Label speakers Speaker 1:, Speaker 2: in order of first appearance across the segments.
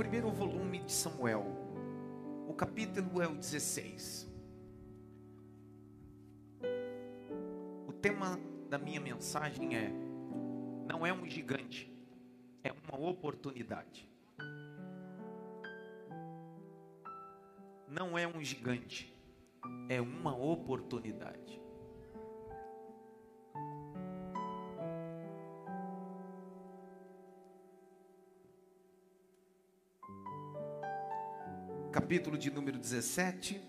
Speaker 1: primeiro volume de Samuel, o capítulo é o 16. O tema da minha mensagem é: não é um gigante, é uma oportunidade. Não é um gigante, é uma oportunidade. Capítulo de número 17.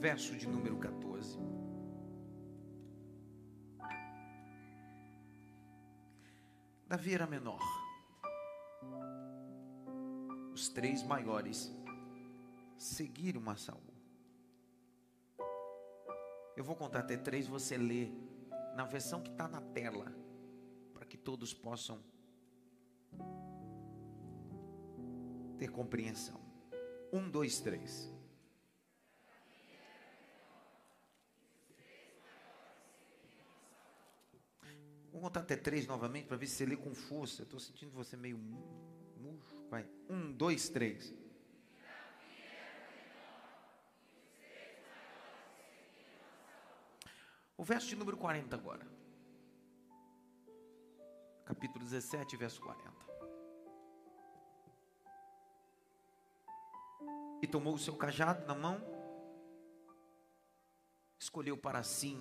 Speaker 1: Verso de número 14. Davi era menor. Os três maiores seguiram a Saul. Eu vou contar até três, você lê na versão que está na tela, para que todos possam ter compreensão. Um, dois, três. Vou contar até três novamente para ver se você lê com força. Estou sentindo você meio murcho. Vai. Um, dois, três. O verso de número 40 agora. Capítulo 17, verso 40. E tomou o seu cajado na mão, escolheu para si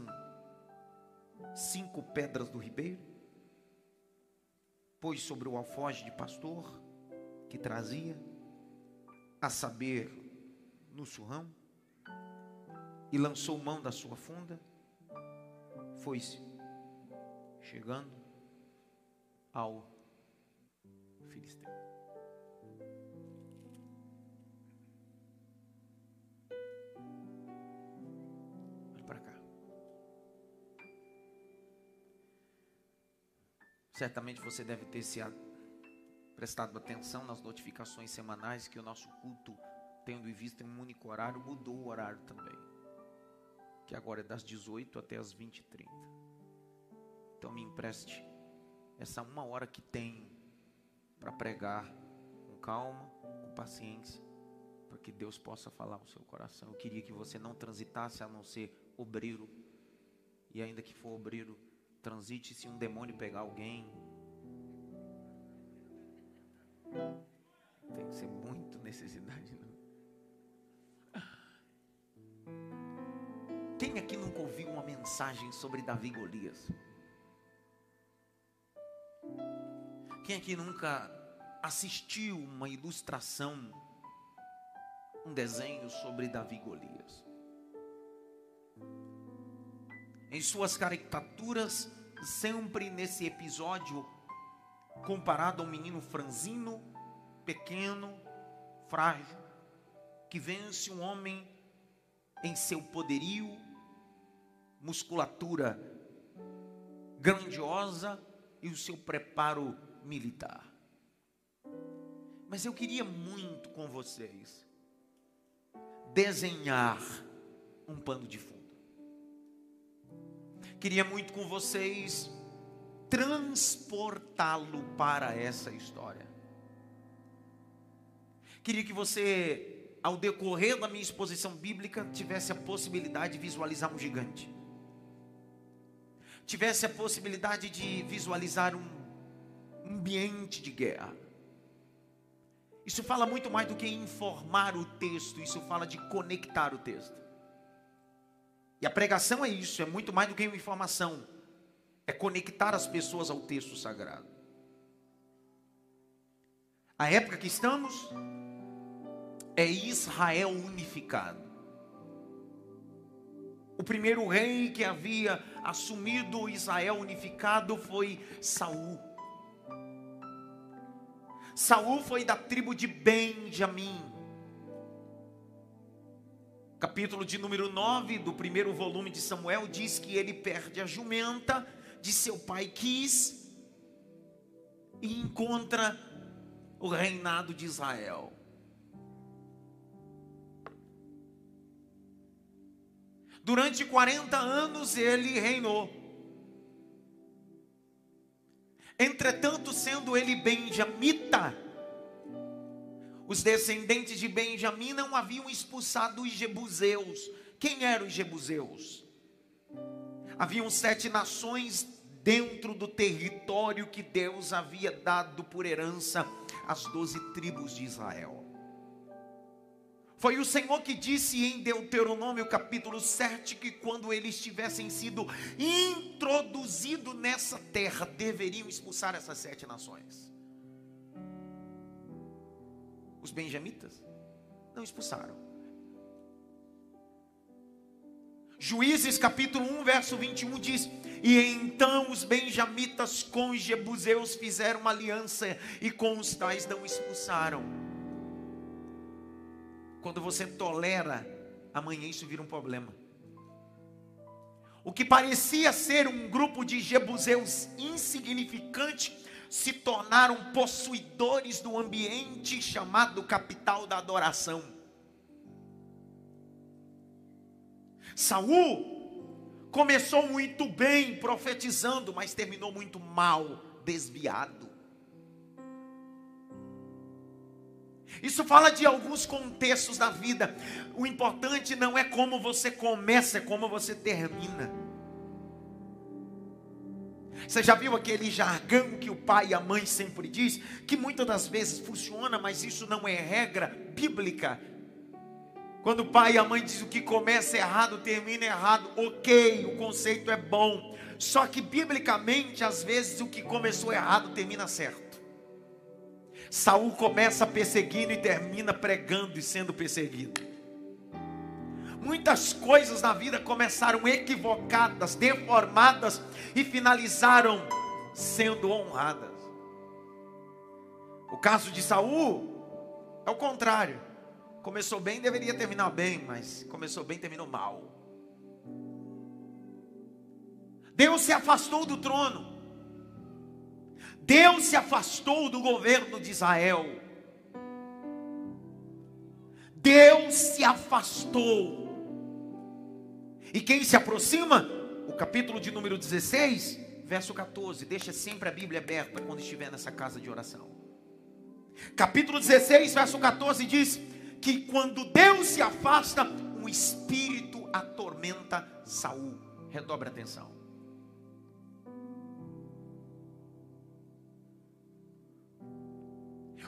Speaker 1: cinco pedras do ribeiro, pôs sobre o alfoge de pastor que trazia, a saber, no surrão, e lançou mão da sua funda, foi-se, chegando ao filisteu. Olha para cá. Certamente você deve ter se prestado atenção nas notificações semanais que o nosso culto, tendo em vista em um único horário, mudou o horário também que agora é das 18 até as 20 e 30. Então me empreste essa uma hora que tenho para pregar com calma, com paciência, para que Deus possa falar ao seu coração. Eu queria que você não transitasse a não ser obreiro, e ainda que for obreiro, transite se um demônio pegar alguém. Tem que ser muito necessidade, mensagem sobre Davi e Golias? Quem aqui nunca assistiu uma ilustração, um desenho sobre Davi e Golias? Em suas caricaturas, sempre nesse episódio, comparado a um menino franzino, pequeno, frágil, que vence um homem em seu poderio, musculatura grandiosa e o seu preparo militar. Mas eu queria muito com vocês desenhar um pano de fundo. Queria muito com vocês transportá-lo para essa história. Queria que você, ao decorrer da minha exposição bíblica, tivesse a possibilidade de visualizar um gigante tivesse a possibilidade de visualizar um ambiente de guerra. Isso fala muito mais do que informar o texto, isso fala de conectar o texto. E a pregação é isso, é muito mais do que uma informação, é conectar as pessoas ao texto sagrado. A época que estamos é Israel unificado. O primeiro rei que havia assumido Israel unificado foi Saul. Saul foi da tribo de Benjamim. Capítulo de número 9 do primeiro volume de Samuel diz que ele perde a jumenta de seu pai Quis e encontra o reinado de Israel. Durante 40 anos ele reinou. Entretanto, sendo ele benjamita, os descendentes de Benjamim não haviam expulsado os jebuseus. Quem eram os jebuseus? Haviam sete nações dentro do território que Deus havia dado por herança às doze tribos de Israel. Foi o Senhor que disse em Deuteronômio capítulo 7 que quando eles tivessem sido introduzidos nessa terra, deveriam expulsar essas sete nações. Os benjamitas não expulsaram. Juízes capítulo 1, verso 21 diz: E então os benjamitas com os jebuseus fizeram uma aliança e com os tais não expulsaram. Quando você tolera, amanhã isso vira um problema. O que parecia ser um grupo de jebuseus insignificante se tornaram possuidores do ambiente chamado capital da adoração. Saul começou muito bem profetizando, mas terminou muito mal, desviado. Isso fala de alguns contextos da vida. O importante não é como você começa, é como você termina. Você já viu aquele jargão que o pai e a mãe sempre diz, que muitas das vezes funciona, mas isso não é regra bíblica. Quando o pai e a mãe dizem o que começa errado, termina errado, ok, o conceito é bom. Só que biblicamente, às vezes, o que começou errado termina certo. Saul começa perseguindo e termina pregando e sendo perseguido. Muitas coisas na vida começaram equivocadas, deformadas e finalizaram sendo honradas. O caso de Saul é o contrário. Começou bem, deveria terminar bem, mas começou bem, terminou mal. Deus se afastou do trono. Deus se afastou do governo de Israel. Deus se afastou. E quem se aproxima? O capítulo de número 16, verso 14. Deixa sempre a Bíblia aberta quando estiver nessa casa de oração. Capítulo 16, verso 14 diz que quando Deus se afasta, um espírito atormenta Saul. Redobre atenção.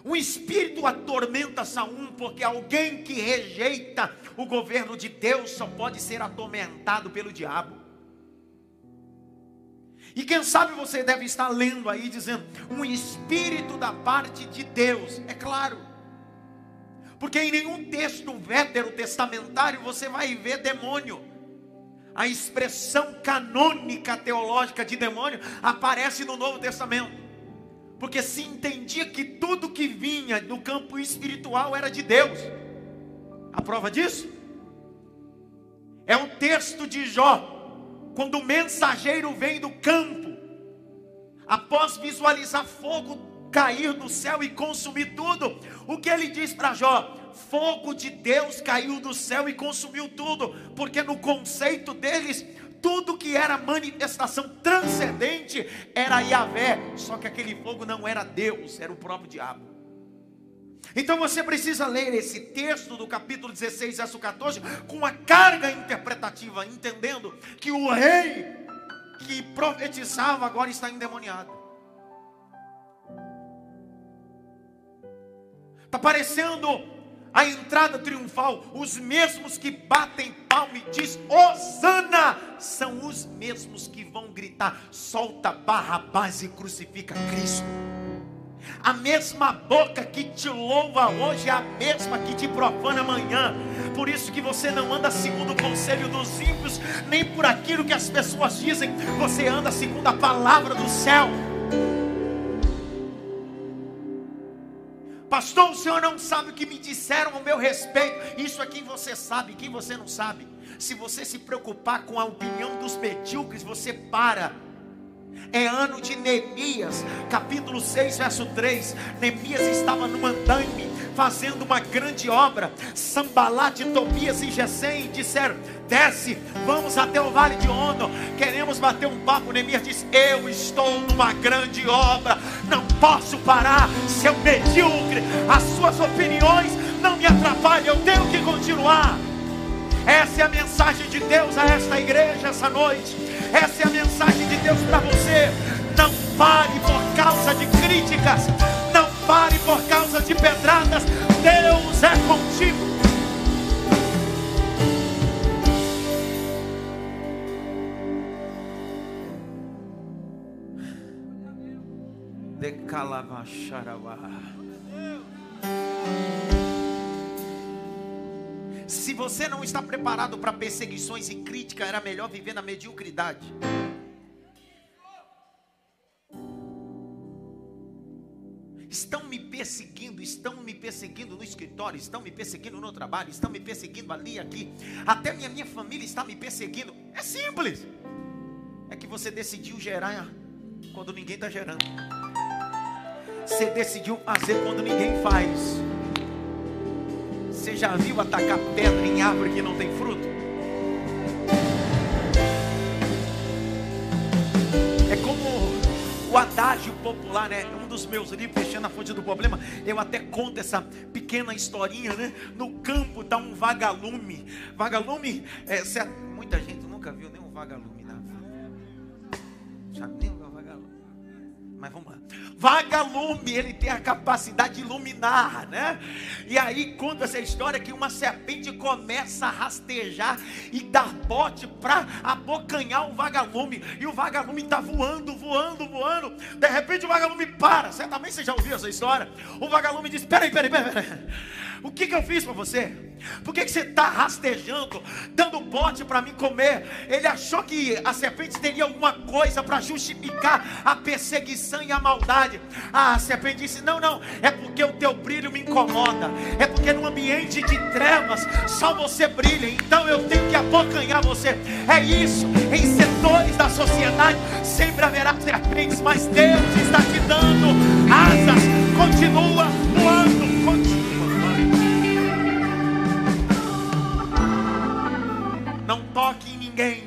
Speaker 1: O espírito atormenta Saul, porque alguém que rejeita o governo de Deus só pode ser atormentado pelo diabo. E quem sabe você deve estar lendo aí dizendo, um espírito da parte de Deus, é claro. Porque em nenhum texto testamentário você vai ver demônio. A expressão canônica teológica de demônio aparece no Novo Testamento porque se entendia que tudo que vinha do campo espiritual era de Deus. A prova disso é o texto de Jó, quando o mensageiro vem do campo, após visualizar fogo cair do céu e consumir tudo, o que ele diz para Jó? Fogo de Deus caiu do céu e consumiu tudo, porque no conceito deles tudo que era manifestação transcendente era Yahvé, só que aquele fogo não era Deus, era o próprio diabo. Então você precisa ler esse texto do capítulo 16, verso 14, com uma carga interpretativa, entendendo que o rei que profetizava agora está endemoniado. Está parecendo a entrada triunfal, os mesmos que batem palma e diz Osana, são os mesmos que vão gritar: solta Barrabás e crucifica Cristo. A mesma boca que te louva hoje é a mesma que te profana amanhã. Por isso que você não anda segundo o conselho dos ímpios, nem por aquilo que as pessoas dizem. Você anda segundo a palavra do céu. Pastor, o senhor não sabe o que me disseram ao meu respeito. Isso é quem você sabe, quem você não sabe. Se você se preocupar com a opinião dos medíocres, você para. É ano de Neemias, capítulo 6, verso 3. Neemias estava no andaime, fazendo uma grande obra. Sambalate, Tobias e Gesem disseram: Desce, vamos até o vale de Ono. Queremos bater um papo. Neemias diz: Eu estou numa grande obra, não posso parar. Seu medíocre, as suas opiniões não me atrapalham, eu tenho que continuar. Essa é a mensagem de Deus a esta igreja essa noite. Essa é a mensagem de Deus para você. Não pare por causa de críticas. Não pare por causa de pedradas. Deus é contigo. Decalavaxaravá. Se você não está preparado para perseguições e crítica, era melhor viver na mediocridade. Estão me perseguindo, estão me perseguindo no escritório, estão me perseguindo no trabalho, estão me perseguindo ali, aqui. Até minha, minha família está me perseguindo. É simples. É que você decidiu gerar quando ninguém está gerando. Você decidiu fazer quando ninguém faz. Você já viu atacar pedra em árvore que não tem fruto? É como o adágio popular, né? Um dos meus livros, Fechando a Fonte do Problema, eu até conto essa pequena historinha, né? No campo está um vagalume. Vagalume, é, muita gente nunca viu nenhum vagalume na vida. Já nem. Mas vamos lá vagalume, ele tem a capacidade de iluminar, né? E aí conta essa história que uma serpente começa a rastejar e dar bote para abocanhar o vagalume, e o vagalume está voando, voando, voando. De repente o vagalume para. Certamente você já ouviu essa história. O vagalume diz: Peraí, peraí, peraí, peraí. O que, que eu fiz para você? Por que, que você está rastejando, dando bote para mim comer? Ele achou que a serpente teria alguma coisa para justificar a perseguição e a maldade. Ah, a serpente disse: Não, não, é porque o teu brilho me incomoda. É porque no ambiente de trevas só você brilha. Então eu tenho que abocanhar você. É isso. Em setores da sociedade sempre haverá serpentes, mas Deus está te dando asas. Continua ninguém.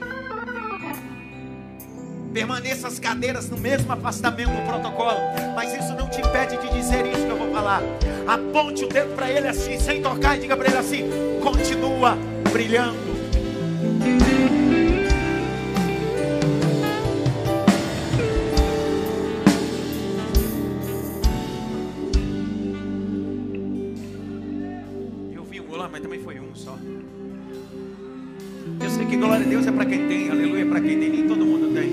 Speaker 1: Permaneça as cadeiras no mesmo afastamento do protocolo. Mas isso não te impede de dizer isso que eu vou falar. Aponte o dedo para ele assim, sem tocar, e diga para ele assim: continua brilhando. Eu vi um lá, mas também foi um só. Que glória a Deus é para quem tem, aleluia é para quem tem, nem todo mundo tem.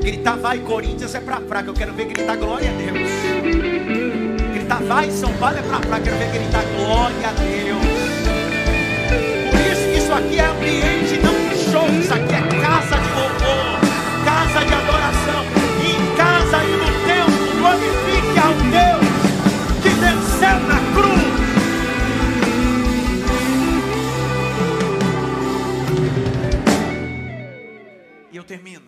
Speaker 1: Gritar vai Corinthians é para fraca, eu quero ver gritar glória a Deus. Gritar vai São Paulo é para fraca, eu quero ver gritar glória a Deus. Por isso que isso aqui é ambiente, não show, isso aqui é casa termino.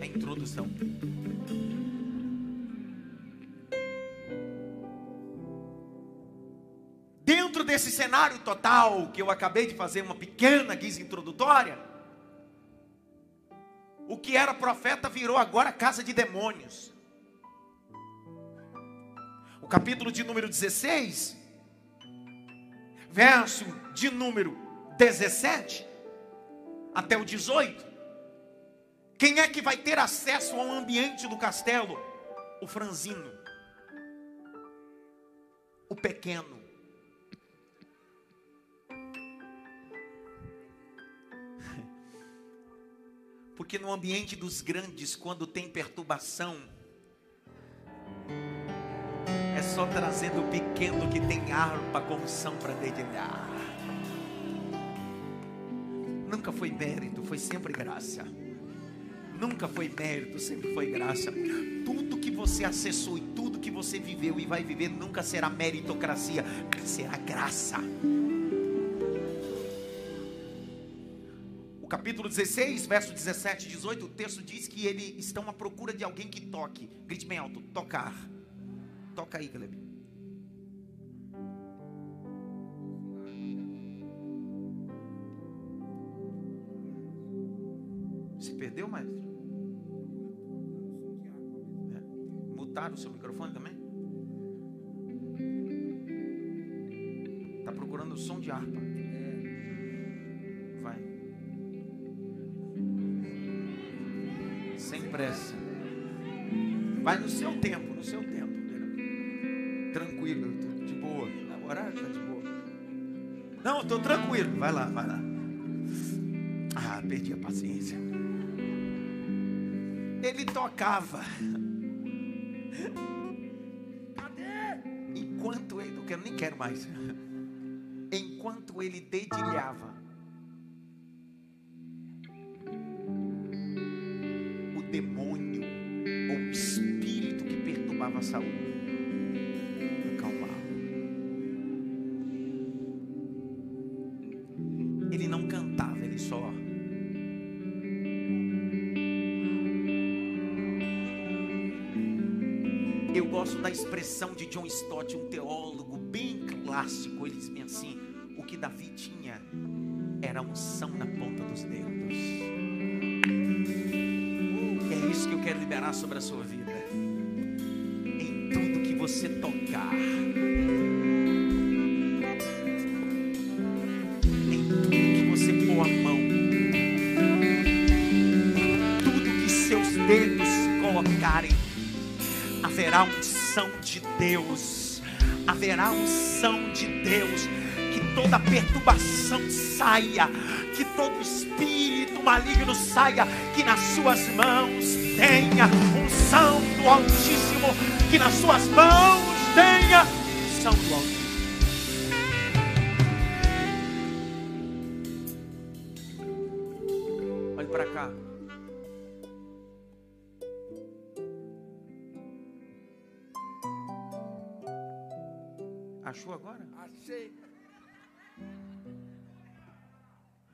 Speaker 1: É a introdução. Dentro desse cenário total que eu acabei de fazer uma pequena guisa introdutória, o que era profeta virou agora casa de demônios. O capítulo de número 16, verso de número 17 até o 18. Quem é que vai ter acesso ao ambiente do castelo? O franzino, o pequeno. Porque no ambiente dos grandes, quando tem perturbação, é só trazendo o pequeno que tem harpa com unção para dedilhar. Nunca foi mérito, foi sempre graça. Nunca foi mérito, sempre foi graça. Tudo que você acessou e tudo que você viveu e vai viver nunca será meritocracia, será graça. capítulo 16, verso 17 e 18, o texto diz que eles estão à procura de alguém que toque. Grite bem alto, tocar. Toca aí, Caleb. Se perdeu, maestro? É. Mutaram o seu microfone também? Está procurando o som de harpa. Vai. Sem pressa. Vai no seu tempo, no seu tempo. Tranquilo, tô de boa. Agora tá de boa. Não, tô tranquilo. Vai lá, vai lá. Ah, perdi a paciência. Ele tocava. Enquanto ele, não quero nem quero mais. Enquanto ele dedilhava. O demônio ou o espírito que perturbava Saul acalmava. Ele não cantava, ele só Eu gosto da expressão de John Stott, um teólogo bem clássico. Ele diz assim: o que Davi tinha era unção na ponta dos dedos. É isso que eu quero liberar sobre a sua vida. Em tudo que você tocar, haverá unção de Deus, haverá unção de Deus, que toda perturbação saia, que todo espírito maligno saia, que nas suas mãos tenha unção do Altíssimo, que nas suas mãos tenha unção do Altíssimo.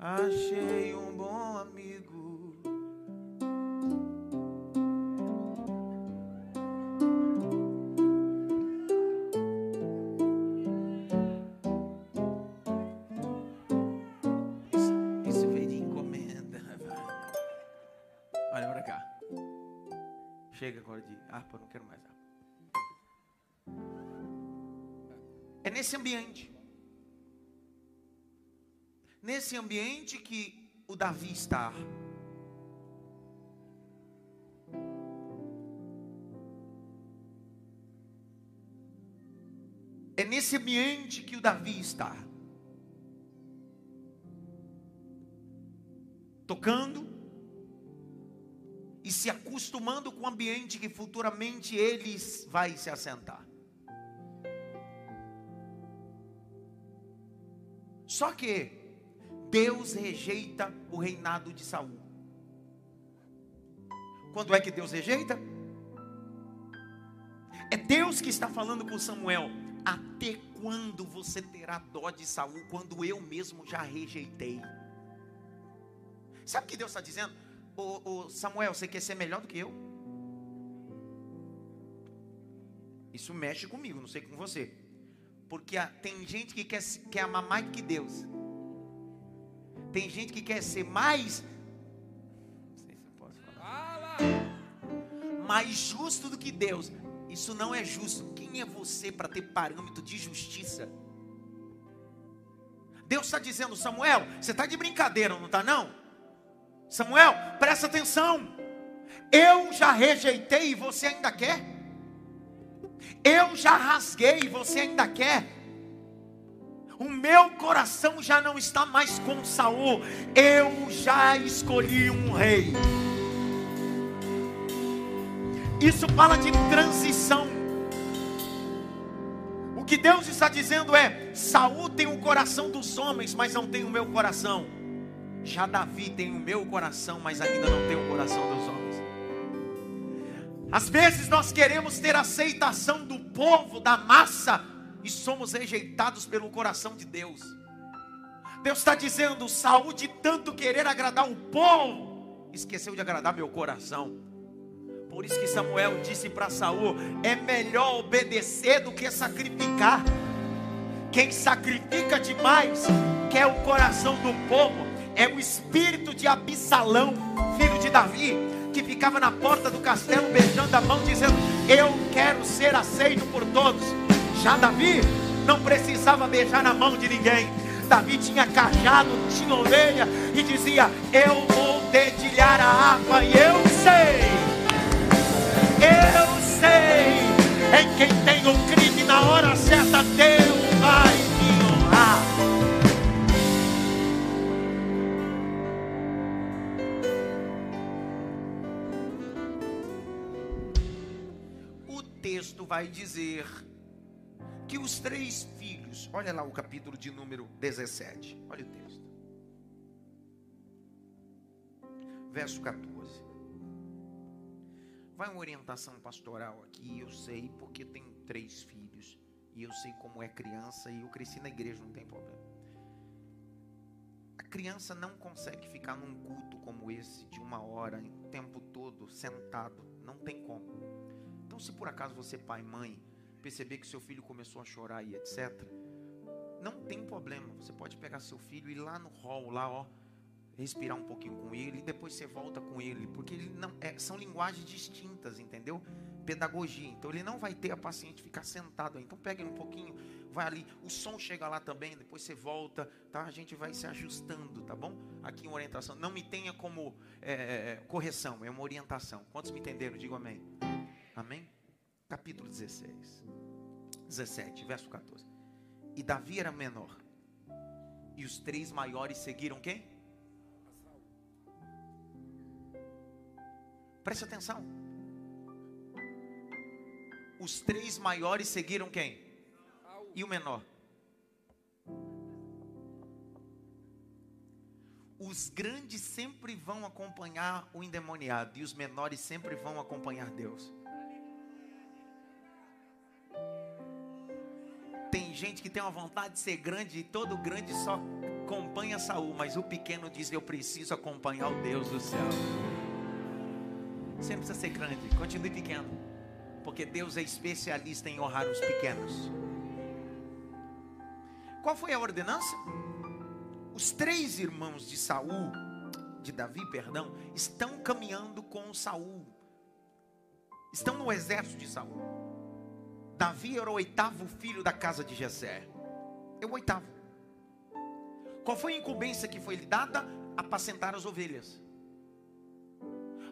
Speaker 2: Achei
Speaker 1: um bom amigo. Isso, veio de encomenda. Olha pra cá. Chega agora de harpa, não quero mais harpa. É nesse ambiente. Nesse ambiente que o Davi está. É nesse ambiente que o Davi está. Tocando e se acostumando com o ambiente que futuramente ele vai se assentar. Só que Deus rejeita o reinado de Saul. Quando é que Deus rejeita? É Deus que está falando com Samuel. Até quando você terá dó de Saul quando eu mesmo já rejeitei? Sabe o que Deus está dizendo? Ô, Samuel, você quer ser melhor do que eu? Isso mexe comigo, não sei com você. Porque a, tem gente que quer, quer amar mais que Deus. Tem gente que quer ser mais. Não sei se eu posso falar. Mais justo do que Deus. Isso não é justo. Quem é você para ter parâmetro de justiça? Deus está dizendo, Samuel, você está de brincadeira, não está não? Samuel, presta atenção. Eu já rejeitei e você ainda quer? Eu já rasguei e você ainda quer? O meu coração já não está mais com Saul. Eu já escolhi um rei. Isso fala de transição. O que Deus está dizendo é: Saul tem o coração dos homens, mas não tem o meu coração. Já Davi tem o meu coração, mas ainda não tem o coração dos homens. Às vezes nós queremos ter aceitação do povo, da massa, e somos rejeitados pelo coração de Deus. Deus está dizendo: Saúl, de tanto querer agradar o povo, esqueceu de agradar meu coração. Por isso que Samuel disse para Saul: é melhor obedecer do que sacrificar. Quem sacrifica demais quer o coração do povo. É o espírito de Absalão, filho de Davi, que ficava na porta do castelo beijando a mão, dizendo: Eu quero ser aceito por todos. Já Davi não precisava beijar na mão de ninguém. Davi tinha cajado, tinha ovelha e dizia: Eu vou dedilhar a água e eu sei, eu sei, em quem tem o crime na hora certa, Deus vai me honrar. O texto vai dizer que os três filhos, olha lá o capítulo de número 17, olha o texto, verso 14. Vai uma orientação pastoral aqui, eu sei, porque tenho três filhos, e eu sei como é criança, e eu cresci na igreja, não tem problema. A criança não consegue ficar num culto como esse, de uma hora, o tempo todo, sentado, não tem como. Então, se por acaso você, pai, mãe, perceber que seu filho começou a chorar e etc. Não tem problema. Você pode pegar seu filho e ir lá no hall, lá, ó, respirar um pouquinho com ele e depois você volta com ele, porque ele não é, são linguagens distintas, entendeu? Pedagogia. Então ele não vai ter a paciente ficar sentado. Então pega ele um pouquinho, vai ali, o som chega lá também, depois você volta, tá? A gente vai se ajustando, tá bom? Aqui uma orientação. Não me tenha como é, correção, é uma orientação. Quantos me entenderam? Digo amém. Amém? Capítulo 16, 17, verso 14. E Davi era menor. E os três maiores seguiram quem? Preste atenção. Os três maiores seguiram quem? E o menor? Os grandes sempre vão acompanhar o endemoniado e os menores sempre vão acompanhar Deus. Gente que tem uma vontade de ser grande e todo grande só acompanha Saul, mas o pequeno diz: Eu preciso acompanhar o Deus do céu. Você não precisa ser grande, continue pequeno, porque Deus é especialista em honrar os pequenos. Qual foi a ordenança? Os três irmãos de Saul, de Davi, perdão, estão caminhando com Saul. Estão no exército de Saul. Davi era o oitavo filho da casa de Jessé. É o oitavo. Qual foi a incumbência que foi lhe dada? Apacentar as ovelhas.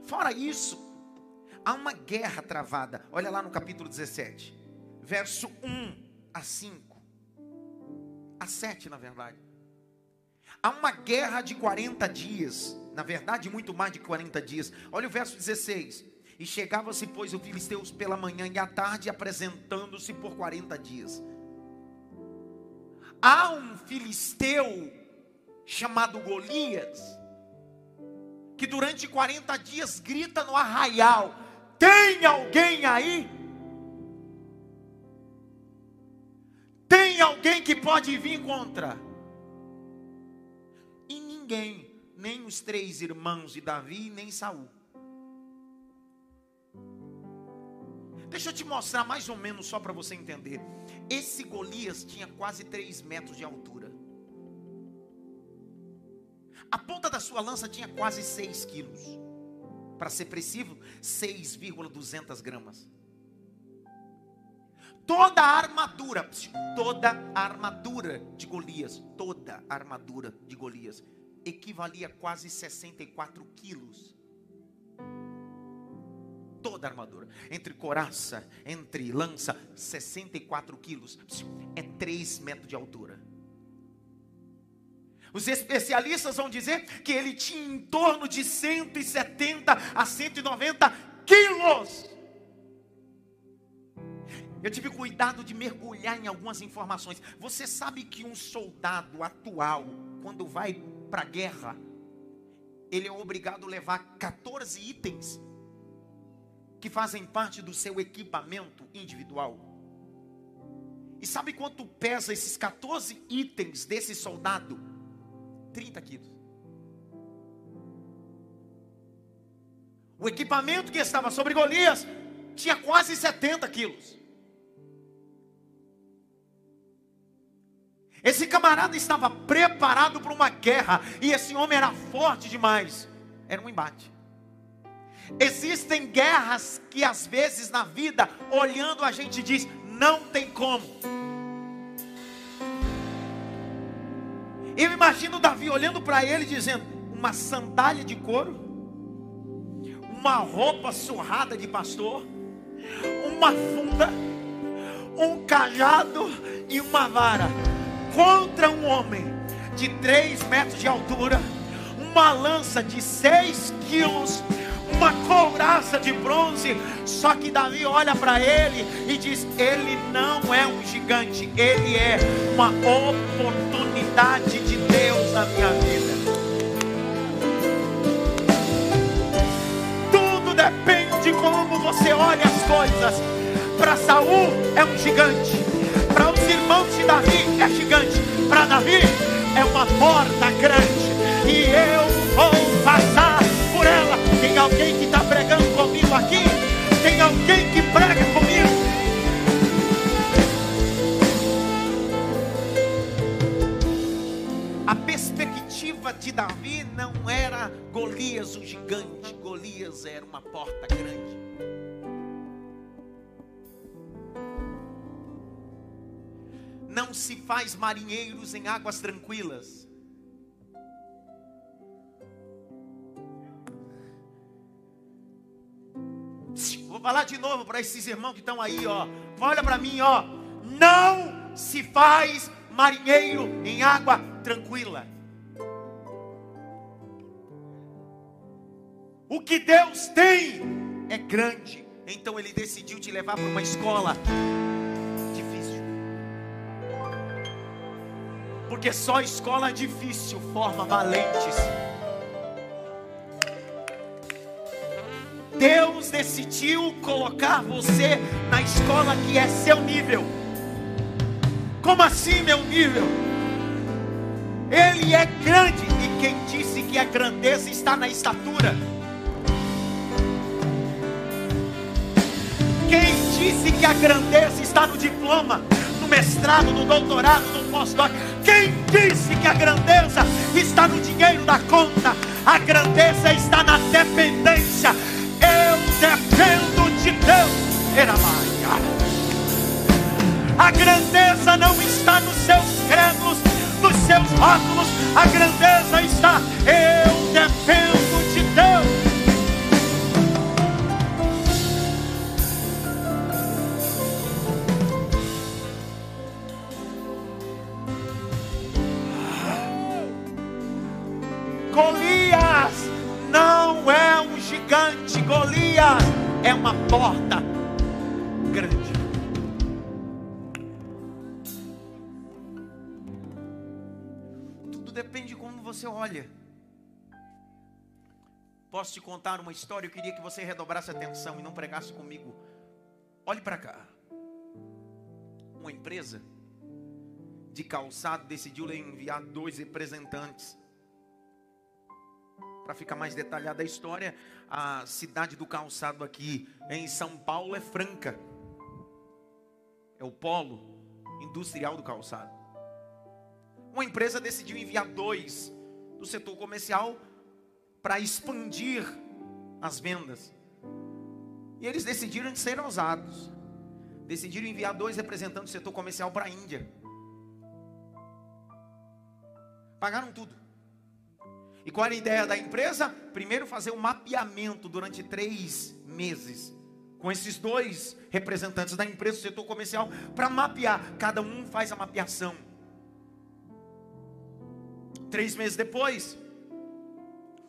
Speaker 1: Fora isso, há uma guerra travada. Olha lá no capítulo 17, verso 1 a 5. A 7, na verdade. Há uma guerra de 40 dias. Na verdade, muito mais de 40 dias. Olha o verso 16. E chegava-se, pois, o filisteus pela manhã e à tarde, apresentando-se por 40 dias. Há um filisteu chamado Golias, que durante 40 dias grita no arraial: Tem alguém aí? Tem alguém que pode vir contra? E ninguém, nem os três irmãos de Davi, nem Saul. Deixa eu te mostrar mais ou menos só para você entender. Esse Golias tinha quase 3 metros de altura. A ponta da sua lança tinha quase 6 quilos. Para ser preciso, 6,200 gramas. Toda a armadura, toda a armadura de Golias, toda a armadura de Golias, equivalia a quase 64 quilos toda a armadura, entre coraça, entre lança, 64 quilos, é 3 metros de altura. Os especialistas vão dizer que ele tinha em torno de 170 a 190 quilos. Eu tive cuidado de mergulhar em algumas informações. Você sabe que um soldado atual, quando vai para a guerra, ele é obrigado a levar 14 itens que fazem parte do seu equipamento individual. E sabe quanto pesa esses 14 itens desse soldado? 30 quilos. O equipamento que estava sobre Golias tinha quase 70 quilos. Esse camarada estava preparado para uma guerra e esse homem era forte demais. Era um embate. Existem guerras que às vezes na vida, olhando a gente diz, não tem como. Eu imagino Davi olhando para ele dizendo: uma sandália de couro, uma roupa surrada de pastor, uma funda, um cajado e uma vara? Contra um homem de três metros de altura, uma lança de seis quilos uma couraça de bronze. Só que Davi olha para ele e diz: Ele não é um gigante, ele é uma oportunidade de Deus na minha vida. Tudo depende de como você olha as coisas. Para Saul é um gigante, para os irmãos de Davi é gigante, para Davi é uma porta grande. E eu vou passar. Tem alguém que está pregando comigo aqui? Tem alguém que prega comigo? A perspectiva de Davi não era Golias o gigante, Golias era uma porta grande. Não se faz marinheiros em águas tranquilas. Vou falar de novo para esses irmãos que estão aí, ó. Olha para mim, ó. Não se faz marinheiro em água tranquila. O que Deus tem é grande. Então ele decidiu te levar para uma escola difícil. Porque só escola difícil forma valentes. Deus decidiu colocar você na escola que é seu nível. Como assim, meu nível? Ele é grande e quem disse que a grandeza está na estatura? Quem disse que a grandeza está no diploma, no mestrado, no doutorado, no pós-doc? Quem disse que a grandeza está no dinheiro da conta? A grandeza está na dependência de Deus. Eramaia. A grandeza não está nos seus credos, nos seus rótulos. A grandeza está, eu uma porta grande. Tudo depende de como você olha. Posso te contar uma história? Eu queria que você redobrasse atenção e não pregasse comigo. Olhe para cá. Uma empresa de calçado decidiu enviar dois representantes para ficar mais detalhada a história, a cidade do calçado aqui em São Paulo é Franca. É o polo industrial do calçado. Uma empresa decidiu enviar dois do setor comercial para expandir as vendas. E eles decidiram ser ousados. Decidiram enviar dois representantes do setor comercial para a Índia. Pagaram tudo. E qual era a ideia da empresa? Primeiro fazer um mapeamento durante três meses com esses dois representantes da empresa do setor comercial para mapear. Cada um faz a mapeação. Três meses depois,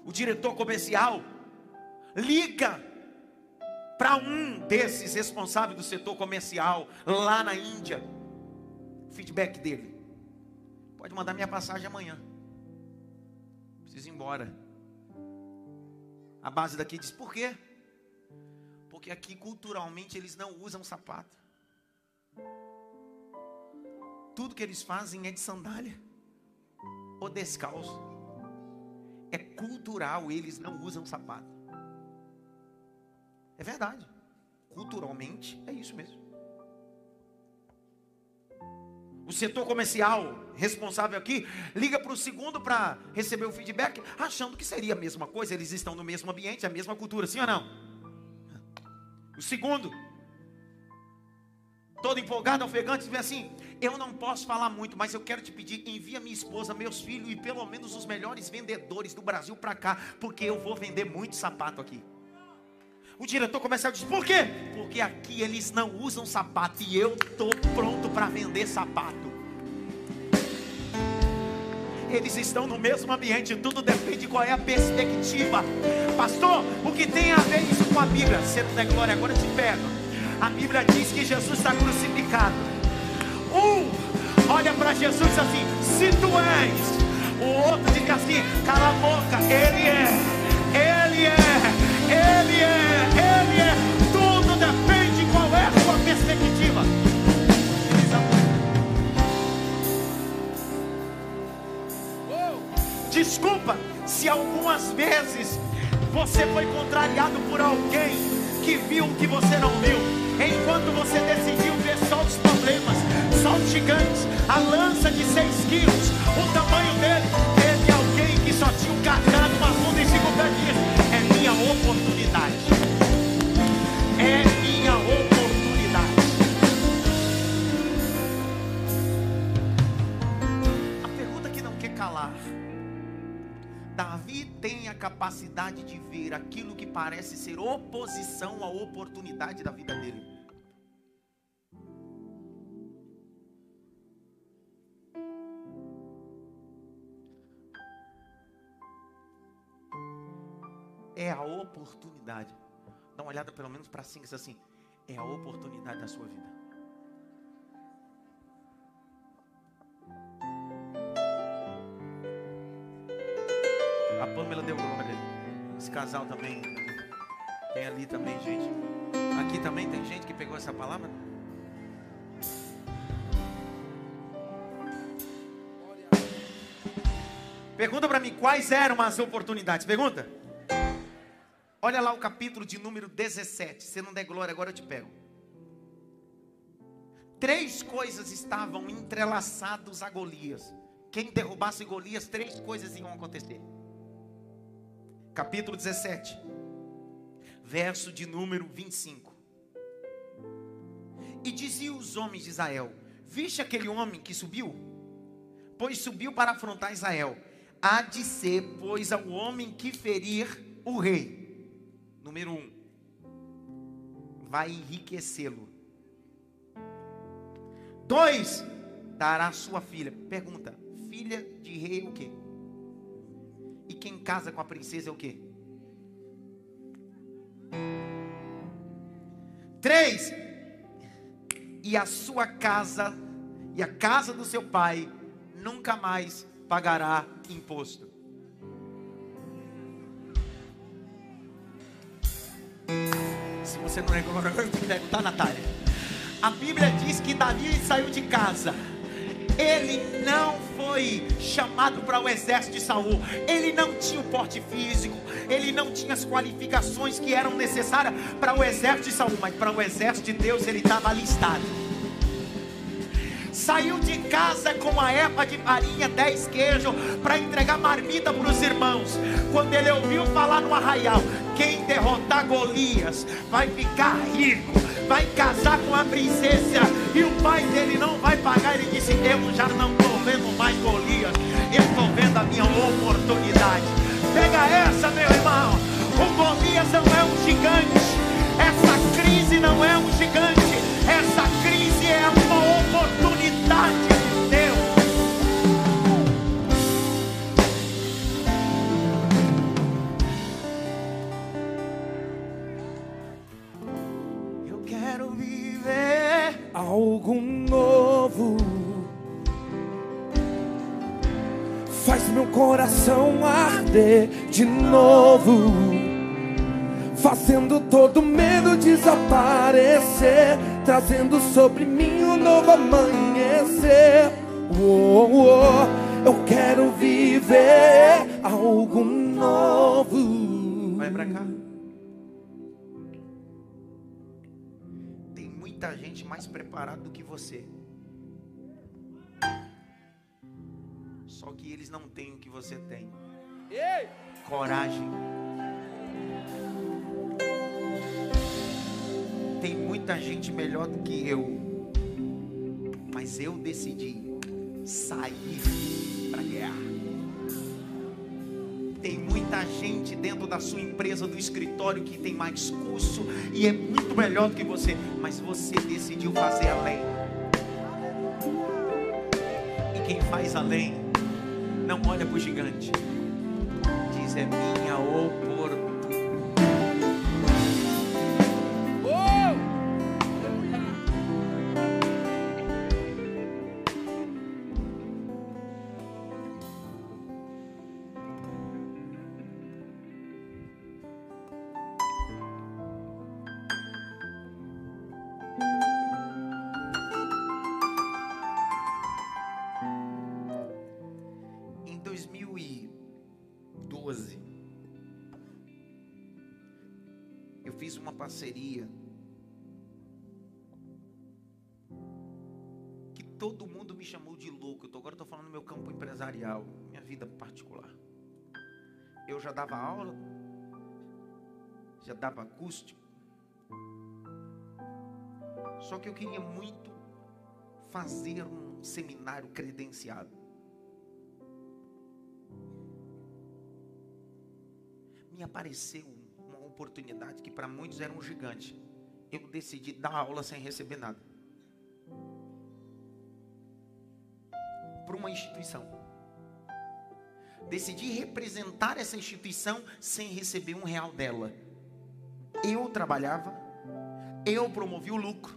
Speaker 1: o diretor comercial liga para um desses responsáveis do setor comercial lá na Índia. Feedback dele. Pode mandar minha passagem amanhã preciso embora. A base daqui diz: por quê? Porque aqui culturalmente eles não usam sapato. Tudo que eles fazem é de sandália ou descalço. É cultural, eles não usam sapato. É verdade. Culturalmente é isso mesmo. O setor comercial responsável aqui liga para o segundo para receber o feedback, achando que seria a mesma coisa, eles estão no mesmo ambiente, a mesma cultura, sim ou não? O segundo, todo empolgado, ofegante, vem assim: Eu não posso falar muito, mas eu quero te pedir, envia minha esposa, meus filhos e pelo menos os melhores vendedores do Brasil para cá, porque eu vou vender muito sapato aqui. O diretor comercial diz: Por quê? Porque aqui eles não usam sapato e eu estou pronto para vender sapato. Eles estão no mesmo ambiente, tudo depende de qual é a perspectiva. Pastor, o que tem a ver isso com a Bíblia? Você não der glória, agora eu te pego. A Bíblia diz que Jesus está crucificado. Um olha para Jesus assim: Se tu és. O outro diz assim: Cala a boca, Ele é, Ele é. Ele é, Ele é. Tudo depende de qual é a sua perspectiva. Desculpa se algumas vezes você foi contrariado por alguém que viu o que você não viu. Enquanto você decidiu ver só os problemas, só os gigantes, a lança de seis quilos, o tamanho dele, teve alguém que só tinha um cajado, uma funda e cinco oportunidade. É minha oportunidade. A pergunta que não quer calar. Davi tem a capacidade de ver aquilo que parece ser oposição à oportunidade da vida dele. É a oportunidade. Dá uma olhada pelo menos para cima, diz assim: é a oportunidade da sua vida. A Pamela deu glória. Esse casal também. Tem ali também, gente. Aqui também tem gente que pegou essa palavra. Pergunta para mim quais eram as oportunidades. Pergunta. Olha lá o capítulo de número 17. Se não der glória, agora eu te pego. Três coisas estavam entrelaçadas a Golias. Quem derrubasse Golias, três coisas iam acontecer. Capítulo 17, verso de número 25. E diziam os homens de Israel: Viste aquele homem que subiu? Pois subiu para afrontar Israel. Há de ser, pois, ao homem que ferir o rei. Número um, vai enriquecê-lo. Dois, dará sua filha. Pergunta: filha de rei é o quê? E quem casa com a princesa é o quê? Três, e a sua casa e a casa do seu pai nunca mais pagará imposto. Você não lembra, agora eu te perguntar, Natália. A Bíblia diz que Davi saiu de casa. Ele não foi chamado para o exército de Saul. Ele não tinha o porte físico. Ele não tinha as qualificações que eram necessárias para o exército de Saul. Mas para o exército de Deus ele estava alistado saiu de casa com a erva de farinha, dez queijos, para entregar marmita para os irmãos. Quando ele ouviu falar no arraial, quem derrotar Golias vai ficar rico, vai casar com a princesa, e o pai dele não vai pagar. Ele disse: Eu já não estou vendo mais Golias, eu estou vendo a minha oportunidade. Pega essa, meu irmão. O Golias não é um gigante, essa crise não é um gigante, essa crise é uma oportunidade
Speaker 2: algo novo. Faz meu coração arder de novo, fazendo todo medo desaparecer, trazendo sobre mim um novo amanhecer. Oh, oh, eu quero viver algo novo.
Speaker 1: Vai pra cá. Gente mais preparada do que você. Só que eles não têm o que você tem. Coragem. Tem muita gente melhor do que eu. Mas eu decidi sair para guerra. Tem muita gente dentro da sua empresa, do escritório, que tem mais curso e é muito melhor do que você, mas você decidiu fazer além. E quem faz além, não olha para o gigante, diz: é minha oportunidade. Eu já dava aula, já dava acústico. Só que eu queria muito fazer um seminário credenciado. me apareceu uma oportunidade que para muitos era um gigante. Eu decidi dar aula sem receber nada. Para uma instituição. Decidi representar essa instituição sem receber um real dela. Eu trabalhava, eu promovi o lucro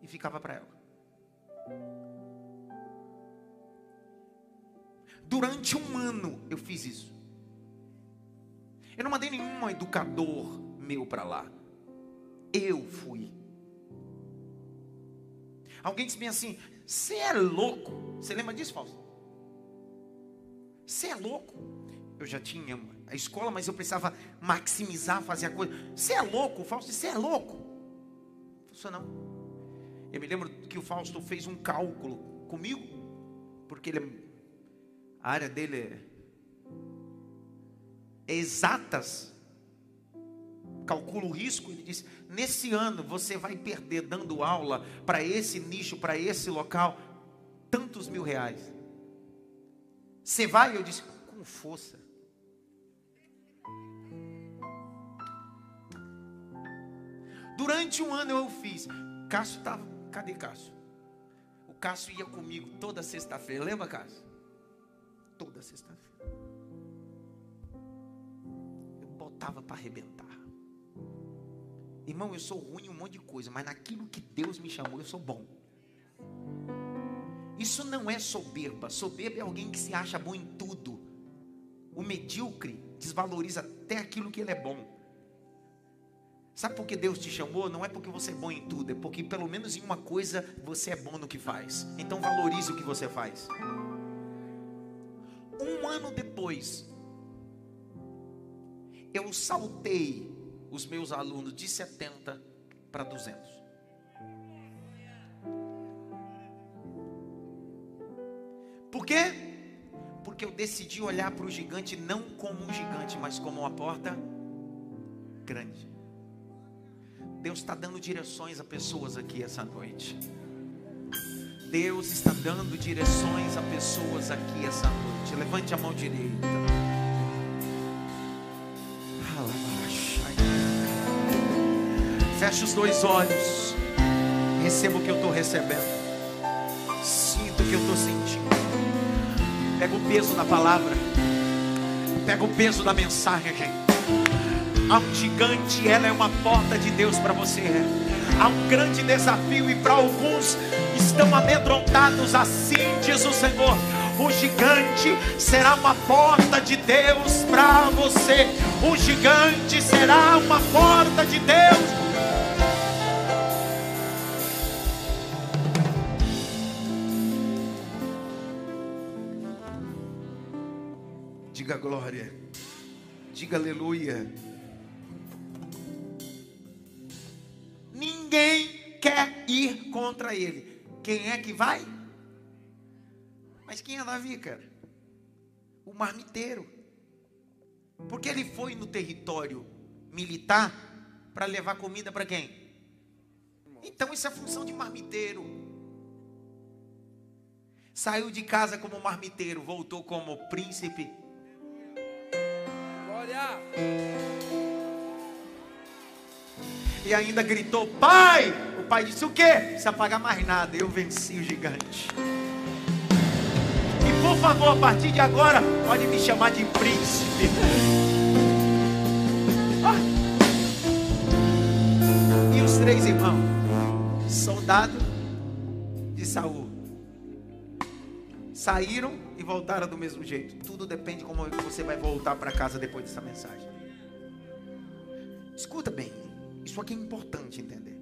Speaker 1: e ficava para ela. Durante um ano eu fiz isso. Eu não mandei nenhum educador meu para lá. Eu fui. Alguém disse bem assim: Você é louco? Você lembra disso, Fausto? Você é louco? Eu já tinha a escola, mas eu precisava maximizar, fazer a coisa. Você é louco, Fausto? Você é louco? Isso não. Eu me lembro que o Fausto fez um cálculo comigo, porque ele, a área dele é exatas, calcula o risco, ele diz: nesse ano você vai perder dando aula para esse nicho, para esse local, tantos mil reais. Você vai? Eu disse: com força. Durante um ano eu fiz. Cássio estava. Cadê Cássio? O Cássio ia comigo toda sexta-feira. Lembra, Cássio? Toda sexta-feira. botava para arrebentar. Irmão, eu sou ruim em um monte de coisa, mas naquilo que Deus me chamou, eu sou bom. Isso não é soberba. Soberba é alguém que se acha bom em tudo. O medíocre desvaloriza até aquilo que ele é bom. Sabe por que Deus te chamou? Não é porque você é bom em tudo, é porque pelo menos em uma coisa você é bom no que faz. Então valorize o que você faz. Um ano depois, eu saltei os meus alunos de 70 para 200. Quê? Porque eu decidi olhar para o gigante não como um gigante, mas como uma porta grande. Deus está dando direções a pessoas aqui essa noite. Deus está dando direções a pessoas aqui essa noite. Levante a mão direita. Feche os dois olhos. Receba o que eu estou recebendo. Sinta o que eu estou sentindo. Pega o peso da palavra. Pega o peso da mensagem. Há um gigante, ela é uma porta de Deus para você. Há um grande desafio e para alguns estão amedrontados. Assim diz o Senhor o gigante será uma porta de Deus para você. O gigante será uma porta de Deus. Glória. Diga aleluia. Ninguém quer ir contra ele. Quem é que vai? Mas quem é Davi, cara? O marmiteiro. Porque ele foi no território militar para levar comida para quem? Então isso é função de marmiteiro. Saiu de casa como marmiteiro, voltou como príncipe. Glória! E ainda gritou: Pai! O pai disse: O quê? Se apagar mais nada, eu venci o gigante. E por favor, a partir de agora, pode me chamar de príncipe. Ah. E os três irmãos, soldado de Saul, saíram e voltaram do mesmo jeito. Tudo depende de como você vai voltar para casa depois dessa mensagem. Escuta bem, isso aqui é importante entender.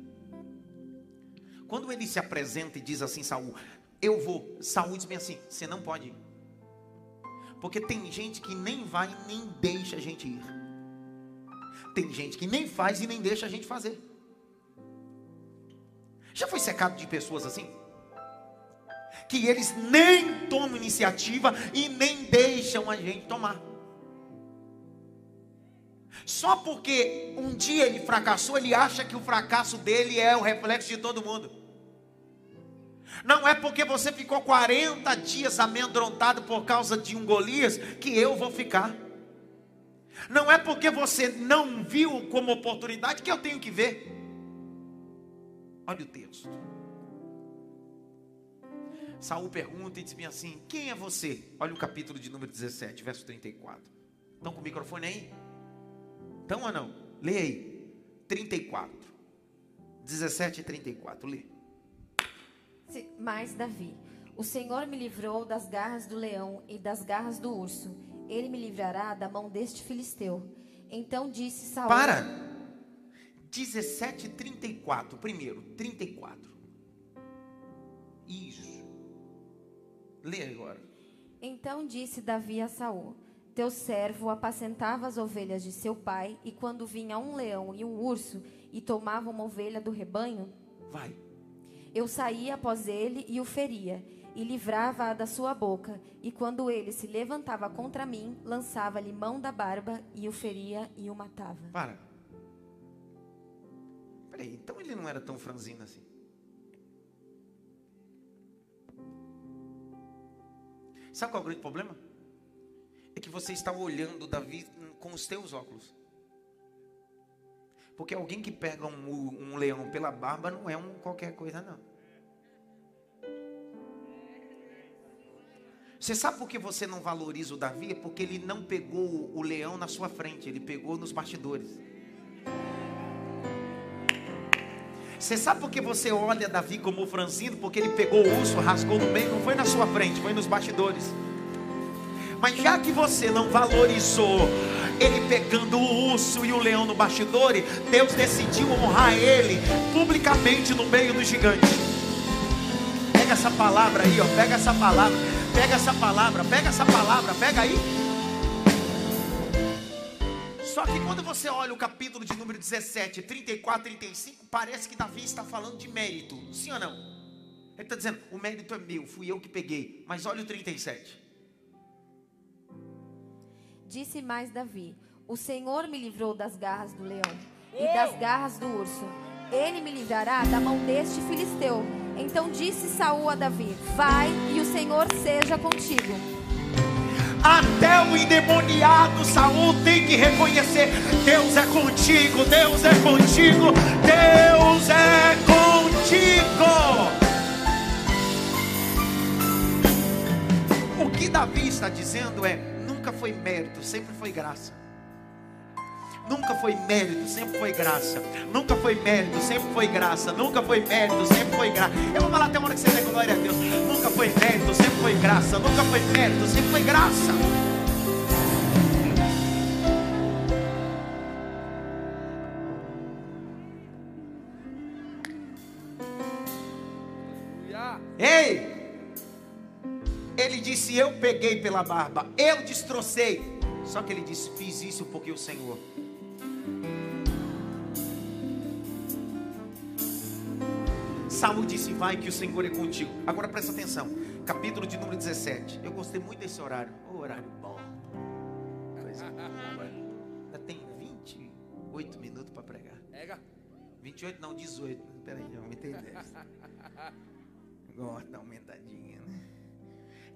Speaker 1: Quando ele se apresenta e diz assim, Saul, eu vou. Saul diz bem assim, você não pode ir. Porque tem gente que nem vai nem deixa a gente ir. Tem gente que nem faz e nem deixa a gente fazer. Já foi secado de pessoas assim? Que eles nem tomam iniciativa e nem deixam a gente tomar. Só porque um dia ele fracassou, ele acha que o fracasso dele é o reflexo de todo mundo. Não é porque você ficou 40 dias amedrontado por causa de um Golias que eu vou ficar. Não é porque você não viu como oportunidade que eu tenho que ver. Olha o texto. Saul pergunta e diz assim: Quem é você? Olha o capítulo de número 17, verso 34. Estão com o microfone aí? Estão ou não? Lê aí. 34. 17 e 34. Lê.
Speaker 3: Mas Davi, o Senhor me livrou das garras do leão e das garras do urso. Ele me livrará da mão deste filisteu. Então disse Saul.
Speaker 1: Para! 17 e 34. Primeiro, 34. Isso. Lê agora.
Speaker 3: Então disse Davi a Saul: teu servo apacentava as ovelhas de seu pai, e quando vinha um leão e um urso e tomava uma ovelha do rebanho,
Speaker 1: vai.
Speaker 3: Eu saía após ele e o feria, e livrava-a da sua boca, e quando ele se levantava contra mim, lançava-lhe mão da barba e o feria e o matava.
Speaker 1: Para. Peraí, então ele não era tão franzino assim. Sabe qual é o grande problema? é que você está olhando Davi com os teus óculos. Porque alguém que pega um, um leão pela barba não é um qualquer coisa, não. Você sabe por que você não valoriza o Davi? É porque ele não pegou o leão na sua frente, ele pegou nos bastidores. Você sabe por que você olha Davi como franzino? Porque ele pegou o urso, rasgou no meio, não foi na sua frente, foi nos bastidores. Mas já que você não valorizou ele pegando o urso e o leão no bastidor, Deus decidiu honrar ele publicamente no meio do gigante. Pega essa palavra aí, ó, pega essa palavra, pega essa palavra, pega essa palavra, pega aí. Só que quando você olha o capítulo de número 17, 34, 35, parece que Davi está falando de mérito. Sim ou não? Ele está dizendo: o mérito é meu, fui eu que peguei. Mas olha o 37.
Speaker 3: Disse mais Davi: O Senhor me livrou das garras do leão e das garras do urso. Ele me livrará da mão deste filisteu. Então disse Saul a Davi: Vai e o Senhor seja contigo.
Speaker 1: Até o endemoniado Saul tem que reconhecer: Deus é contigo, Deus é contigo, Deus é contigo. O que Davi está dizendo é: nunca foi mérito, sempre foi graça. Nunca foi mérito, sempre foi graça. Nunca foi mérito, sempre foi graça. Nunca foi mérito, sempre foi graça. Eu vou falar até uma hora que você dê glória a Deus. Nunca foi mérito, sempre foi graça. Nunca foi mérito, sempre foi graça. Ei! Ele disse: Eu peguei pela barba, eu destrocei. Só que ele disse: Fiz isso porque o Senhor. Saul disse: Vai que o Senhor é contigo. Agora presta atenção. Capítulo de número 17. Eu gostei muito desse horário. O horário bom. Coisa boa. Ainda tem 28 minutos para pregar.
Speaker 2: Pega.
Speaker 1: 28 não, 18. Peraí, eu aumentei 10. Gosta da aumentadinha, né?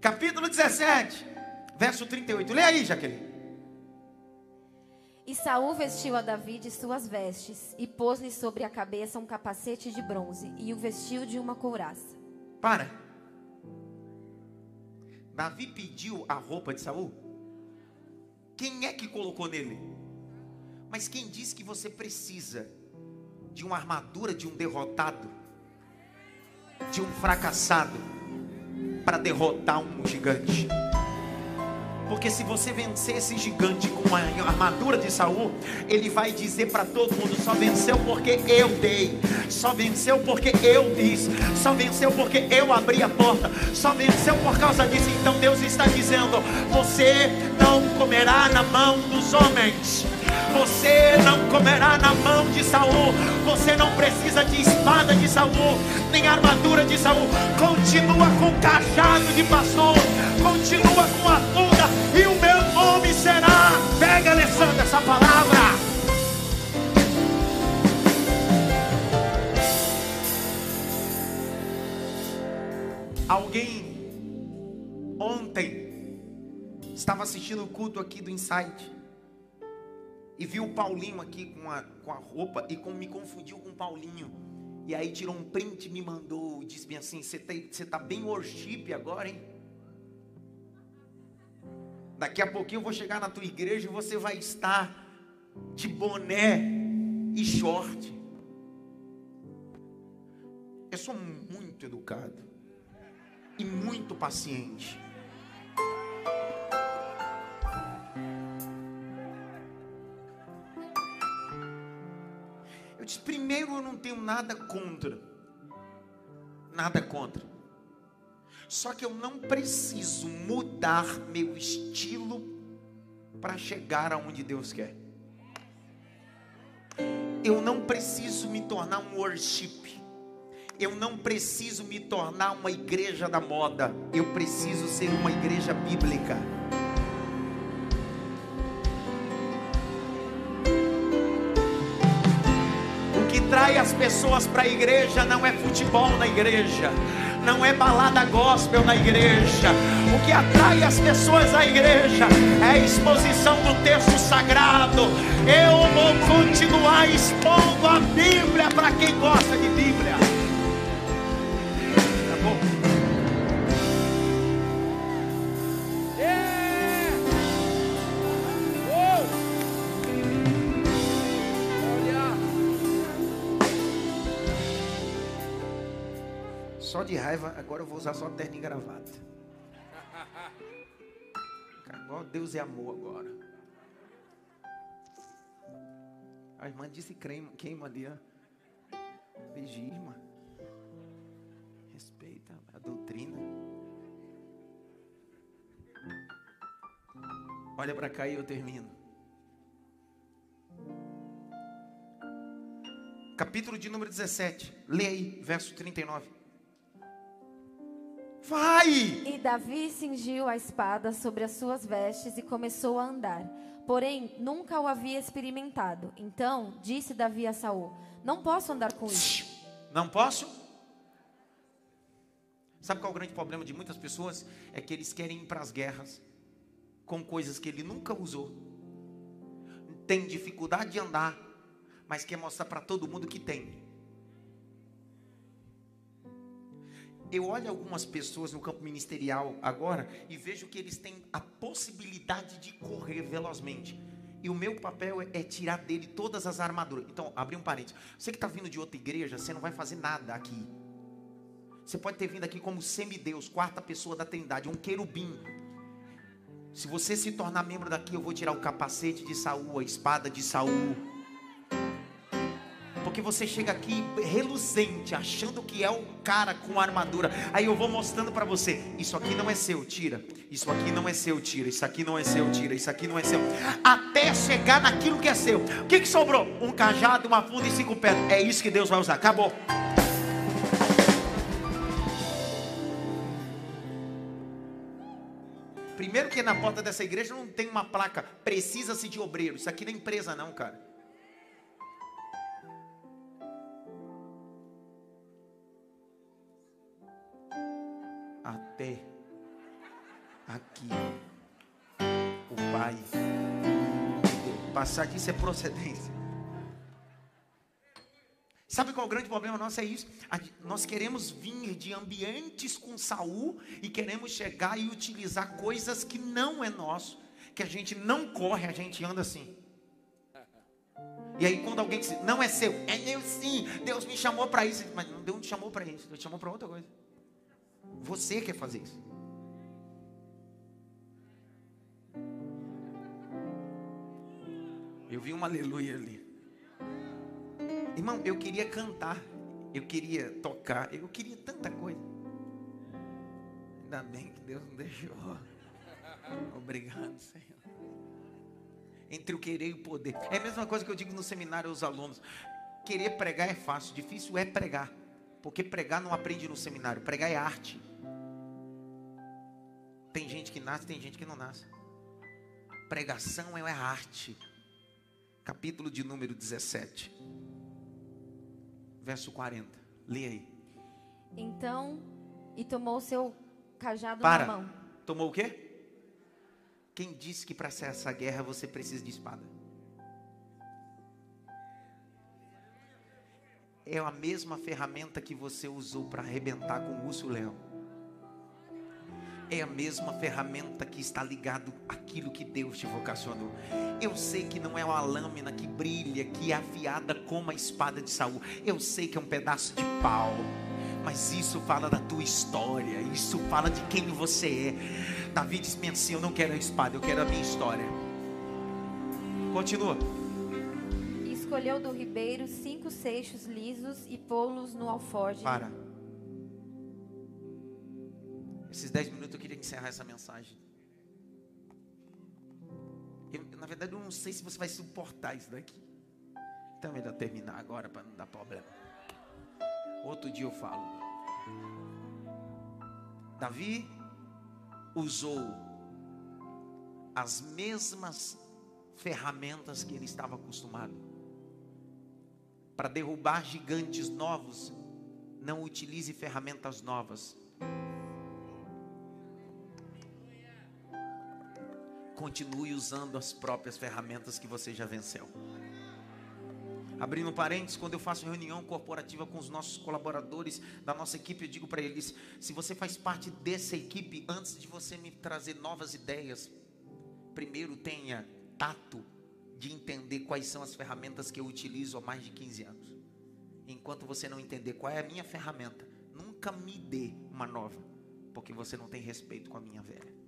Speaker 1: Capítulo 17, verso 38. Lê aí, Jaqueline.
Speaker 3: E Saul vestiu a Davi de suas vestes e pôs-lhe sobre a cabeça um capacete de bronze e o vestiu de uma couraça.
Speaker 1: Para. Davi pediu a roupa de Saul? Quem é que colocou nele? Mas quem disse que você precisa de uma armadura de um derrotado, de um fracassado, para derrotar um gigante? Porque se você vencer esse gigante com a armadura de Saul, ele vai dizer para todo mundo: só venceu porque eu dei, só venceu porque eu disse, só venceu porque eu abri a porta, só venceu por causa disso. Então Deus está dizendo: você não comerá na mão dos homens. Você não comerá na mão de Saul. Você não precisa de espada de Saul, nem armadura de Saul. Continua com cajado de pastor, continua com a funda, e o meu nome será. Pega, Alessandra, essa palavra. Alguém ontem estava assistindo o culto aqui do Insight e viu o Paulinho aqui com a, com a roupa e com, me confundiu com o Paulinho. E aí tirou um print e me mandou, disse bem assim: Você tá, tá bem worship agora, hein? Daqui a pouquinho eu vou chegar na tua igreja e você vai estar de boné e short. Eu sou muito educado e muito paciente. Disse: primeiro, eu não tenho nada contra. Nada contra. Só que eu não preciso mudar meu estilo para chegar aonde Deus quer. Eu não preciso me tornar um worship. Eu não preciso me tornar uma igreja da moda. Eu preciso ser uma igreja bíblica. O que trai as pessoas para a igreja não é futebol na igreja não é balada gospel na igreja. O que atrai as pessoas à igreja é a exposição do texto sagrado. Eu vou continuar expondo a Bíblia para quem gosta de Bíblia. Só de raiva, agora eu vou usar só terno e gravata. Igual Deus é amor agora. A irmã disse queima, queima ali, ó. Vigia, irmã. Respeita a doutrina. Olha para cá e eu termino. Capítulo de número 17. Leia aí, verso 39. Vai!
Speaker 3: E Davi cingiu a espada sobre as suas vestes e começou a andar. Porém, nunca o havia experimentado. Então disse Davi a Saul: Não posso andar com isso.
Speaker 1: Não posso? Sabe qual é o grande problema de muitas pessoas? É que eles querem ir para as guerras com coisas que ele nunca usou. Tem dificuldade de andar, mas quer mostrar para todo mundo que tem. Eu olho algumas pessoas no campo ministerial agora e vejo que eles têm a possibilidade de correr velozmente. E o meu papel é, é tirar dele todas as armaduras. Então, abri um parênteses. Você que está vindo de outra igreja, você não vai fazer nada aqui. Você pode ter vindo aqui como semideus, quarta pessoa da trindade, um querubim. Se você se tornar membro daqui, eu vou tirar o capacete de Saul, a espada de Saul. Porque você chega aqui reluzente, achando que é o cara com armadura. Aí eu vou mostrando para você: isso aqui não é seu, tira. Isso aqui não é seu, tira. Isso aqui não é seu, tira. Isso aqui não é seu. Até chegar naquilo que é seu. O que, que sobrou? Um cajado, uma funda e cinco pedras. É isso que Deus vai usar. Acabou. Primeiro que na porta dessa igreja não tem uma placa, precisa-se de obreiro. Isso aqui não é empresa não, cara. Até aqui o Pai passar disso é procedência. Sabe qual é o grande problema nosso? É isso. Nós queremos vir de ambientes com Saul e queremos chegar e utilizar coisas que não é nosso, que a gente não corre, a gente anda assim. E aí quando alguém diz, não é seu, é meu sim, Deus me chamou para isso, mas não Deus te chamou para isso, Deus te chamou para outra coisa. Você quer fazer isso. Eu vi um aleluia ali. Irmão, eu queria cantar, eu queria tocar, eu queria tanta coisa. Ainda bem que Deus não deixou. Obrigado, Senhor. Entre o querer e o poder. É a mesma coisa que eu digo no seminário aos alunos. Querer pregar é fácil, difícil é pregar. Porque pregar não aprende no seminário, pregar é arte. Tem gente que nasce, tem gente que não nasce. Pregação é arte. Capítulo de número 17 verso 40. Leia aí.
Speaker 3: Então, e tomou seu cajado
Speaker 1: Para.
Speaker 3: na mão.
Speaker 1: Tomou o quê? Quem disse que para ser essa guerra você precisa de espada? É a mesma ferramenta que você usou para arrebentar com o urso leão é a mesma ferramenta que está ligado àquilo que Deus te vocacionou. Eu sei que não é uma lâmina que brilha, que é afiada como a espada de Saul. Eu sei que é um pedaço de pau. Mas isso fala da tua história, isso fala de quem você é. Davi disse assim: Eu não quero a espada, eu quero a minha história. Continua.
Speaker 3: Escolheu do ribeiro cinco seixos lisos e pô-los no alforje.
Speaker 1: Para esses dez minutos eu queria encerrar essa mensagem. Eu, na verdade, eu não sei se você vai suportar isso daqui. Então é melhor terminar agora para não dar problema. Outro dia eu falo. Davi usou as mesmas ferramentas que ele estava acostumado para derrubar gigantes novos. Não utilize ferramentas novas continue usando as próprias ferramentas que você já venceu. Abrindo parênteses, quando eu faço reunião corporativa com os nossos colaboradores da nossa equipe, eu digo para eles: se você faz parte dessa equipe, antes de você me trazer novas ideias, primeiro tenha tato de entender quais são as ferramentas que eu utilizo há mais de 15 anos. Enquanto você não entender qual é a minha ferramenta, nunca me dê uma nova, porque você não tem respeito com a minha velha.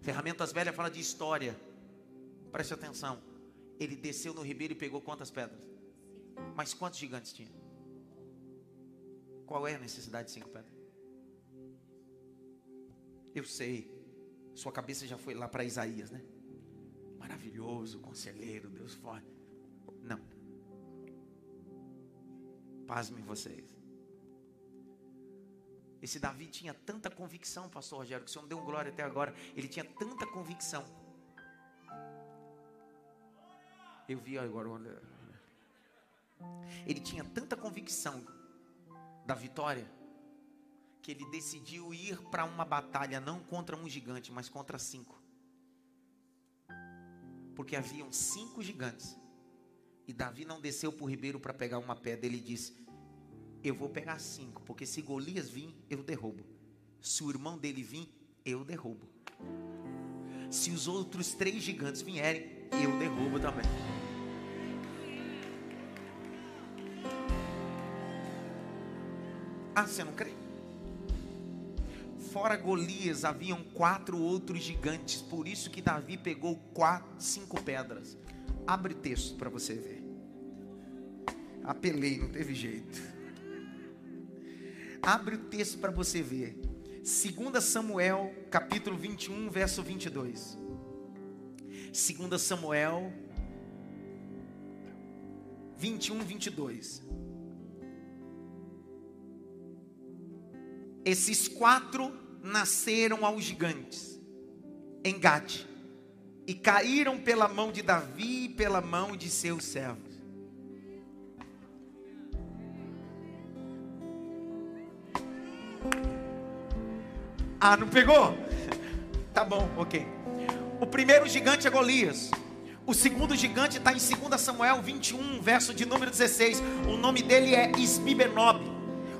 Speaker 1: Ferramentas velhas fala de história. Preste atenção. Ele desceu no ribeiro e pegou quantas pedras? Mas quantos gigantes tinha? Qual é a necessidade de cinco pedras? Eu sei. Sua cabeça já foi lá para Isaías, né? Maravilhoso, conselheiro, Deus forte. Não. Pasmem vocês. Esse Davi tinha tanta convicção, pastor Rogério, que o Senhor não deu glória até agora. Ele tinha tanta convicção. Eu vi agora, olha. Ele tinha tanta convicção da vitória que ele decidiu ir para uma batalha não contra um gigante, mas contra cinco. Porque haviam cinco gigantes. E Davi não desceu para o ribeiro para pegar uma pedra. Ele disse: eu vou pegar cinco, porque se Golias vir, eu derrubo. Se o irmão dele vir, eu derrubo. Se os outros três gigantes vierem, eu derrubo também. Ah, você não crê? Fora Golias, haviam quatro outros gigantes, por isso que Davi pegou quatro, cinco pedras. Abre texto para você ver. Apelei, não teve jeito. Abre o texto para você ver. 2 Samuel, capítulo 21, verso 22. 2 Samuel 21, 22. Esses quatro nasceram aos gigantes em Gade e caíram pela mão de Davi e pela mão de seus servos. Ah, não pegou? Tá bom, ok. O primeiro gigante é Golias. O segundo gigante está em 2 Samuel 21, verso de número 16. O nome dele é Ismibenob.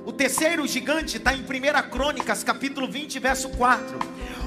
Speaker 1: O terceiro gigante está em 1 Crônicas, capítulo 20, verso 4.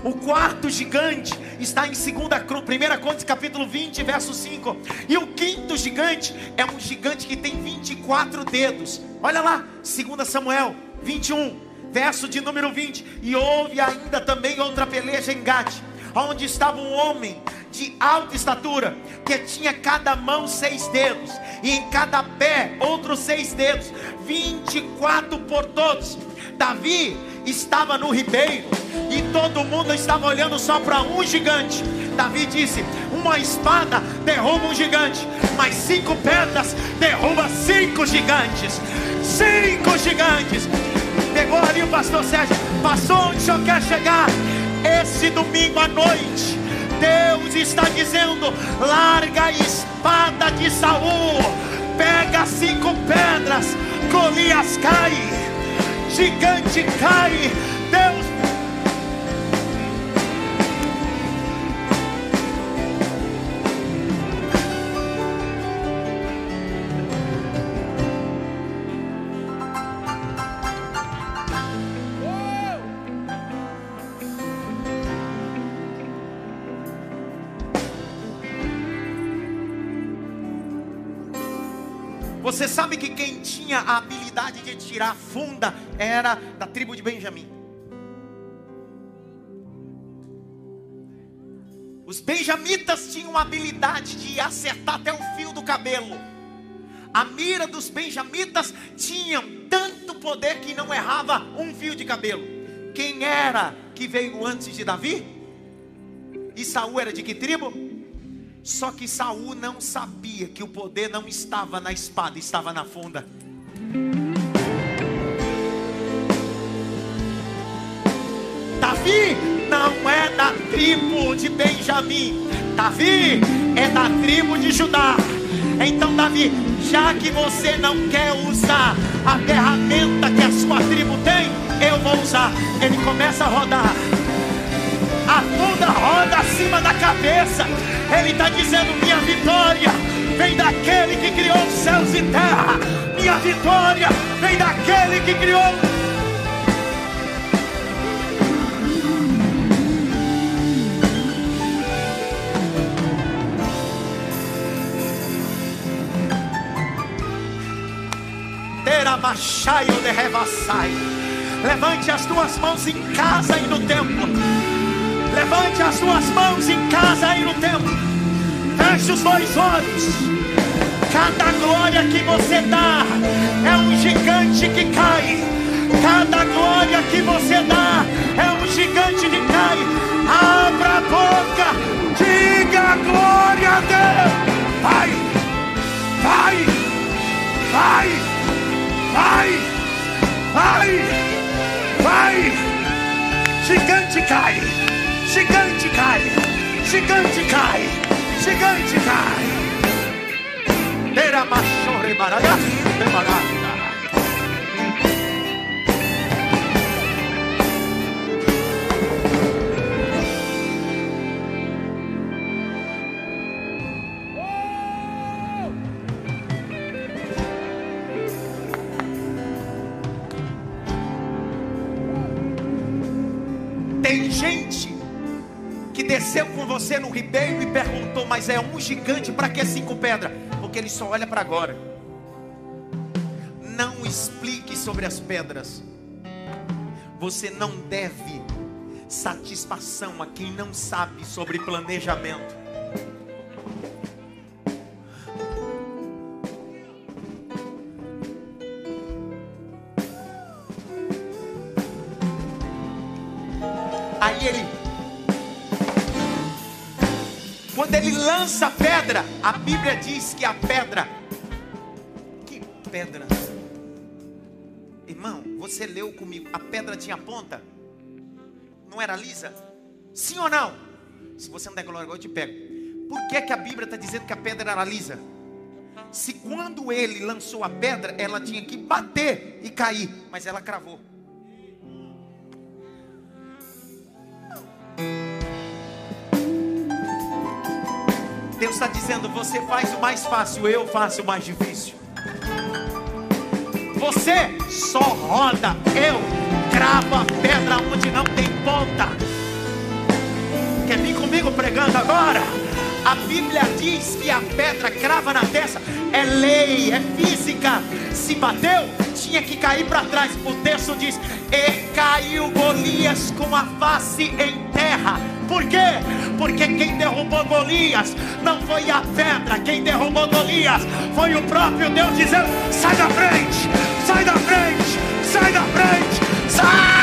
Speaker 1: O quarto gigante está em 2 1 Crônicas, capítulo 20, verso 5. E o quinto gigante é um gigante que tem 24 dedos. Olha lá, 2 Samuel 21, verso de número 20. E houve ainda também outra peleja em Gade, onde estava um homem de alta estatura, que tinha cada mão seis dedos, e em cada pé outros seis dedos, 24 por todos. Davi estava no ribeiro e todo mundo estava olhando só para um gigante. Davi disse: Uma espada derruba um gigante, mas cinco pedras derruba cinco gigantes. Cinco gigantes. Pegou ali o pastor Sérgio, passou onde o senhor quer chegar? Esse domingo à noite Deus está dizendo: larga a espada de Saul, pega cinco pedras, Golias cai, gigante cai, Deus Você sabe que quem tinha a habilidade de tirar funda era da tribo de Benjamim. Os benjamitas tinham a habilidade de acertar até o fio do cabelo. A mira dos benjamitas tinham tanto poder que não errava um fio de cabelo. Quem era que veio antes de Davi? E Saul era de que tribo? Só que Saul não sabia que o poder não estava na espada, estava na funda. Davi não é da tribo de Benjamim. Davi é da tribo de Judá. Então, Davi, já que você não quer usar a ferramenta que a sua tribo tem, eu vou usar. Ele começa a rodar a funda roda acima da cabeça. Ele está dizendo: Minha vitória vem daquele que criou os céus e terra. Minha vitória vem daquele que criou. Levante as tuas mãos em casa e no templo. Levante as suas mãos em casa aí no templo. Feche os dois olhos. Cada glória que você dá é um gigante que cai. Cada glória que você dá é um gigante que cai. Abra a boca, diga glória a Deus. Vai, vai, vai, vai, vai, vai. Gigante cai. Gigante cai, gigante cai, gigante cai. Era machore baralha, baralha. desceu com você no ribeiro e perguntou: Mas é um gigante, para que cinco pedras? Porque ele só olha para agora. Não explique sobre as pedras. Você não deve satisfação a quem não sabe sobre planejamento. Aí ele Quando ele lança a pedra, a Bíblia diz que a pedra. Que pedra? Irmão, você leu comigo. A pedra tinha ponta? Não era lisa? Sim ou não? Se você não der glória, eu te pego. Por que, que a Bíblia está dizendo que a pedra era lisa? Se quando ele lançou a pedra, ela tinha que bater e cair, mas ela cravou. Deus está dizendo: você faz o mais fácil, eu faço o mais difícil. Você só roda, eu cravo a pedra onde não tem ponta. Quer vir comigo pregando agora? A Bíblia diz que a pedra crava na testa, é lei, é física. Se bateu, tinha que cair para trás. O texto diz: E caiu Golias com a face em terra. Por quê? Porque quem derrubou Golias não foi a pedra, quem derrubou Golias foi o próprio Deus dizendo: sai da frente, sai da frente, sai da frente, sai!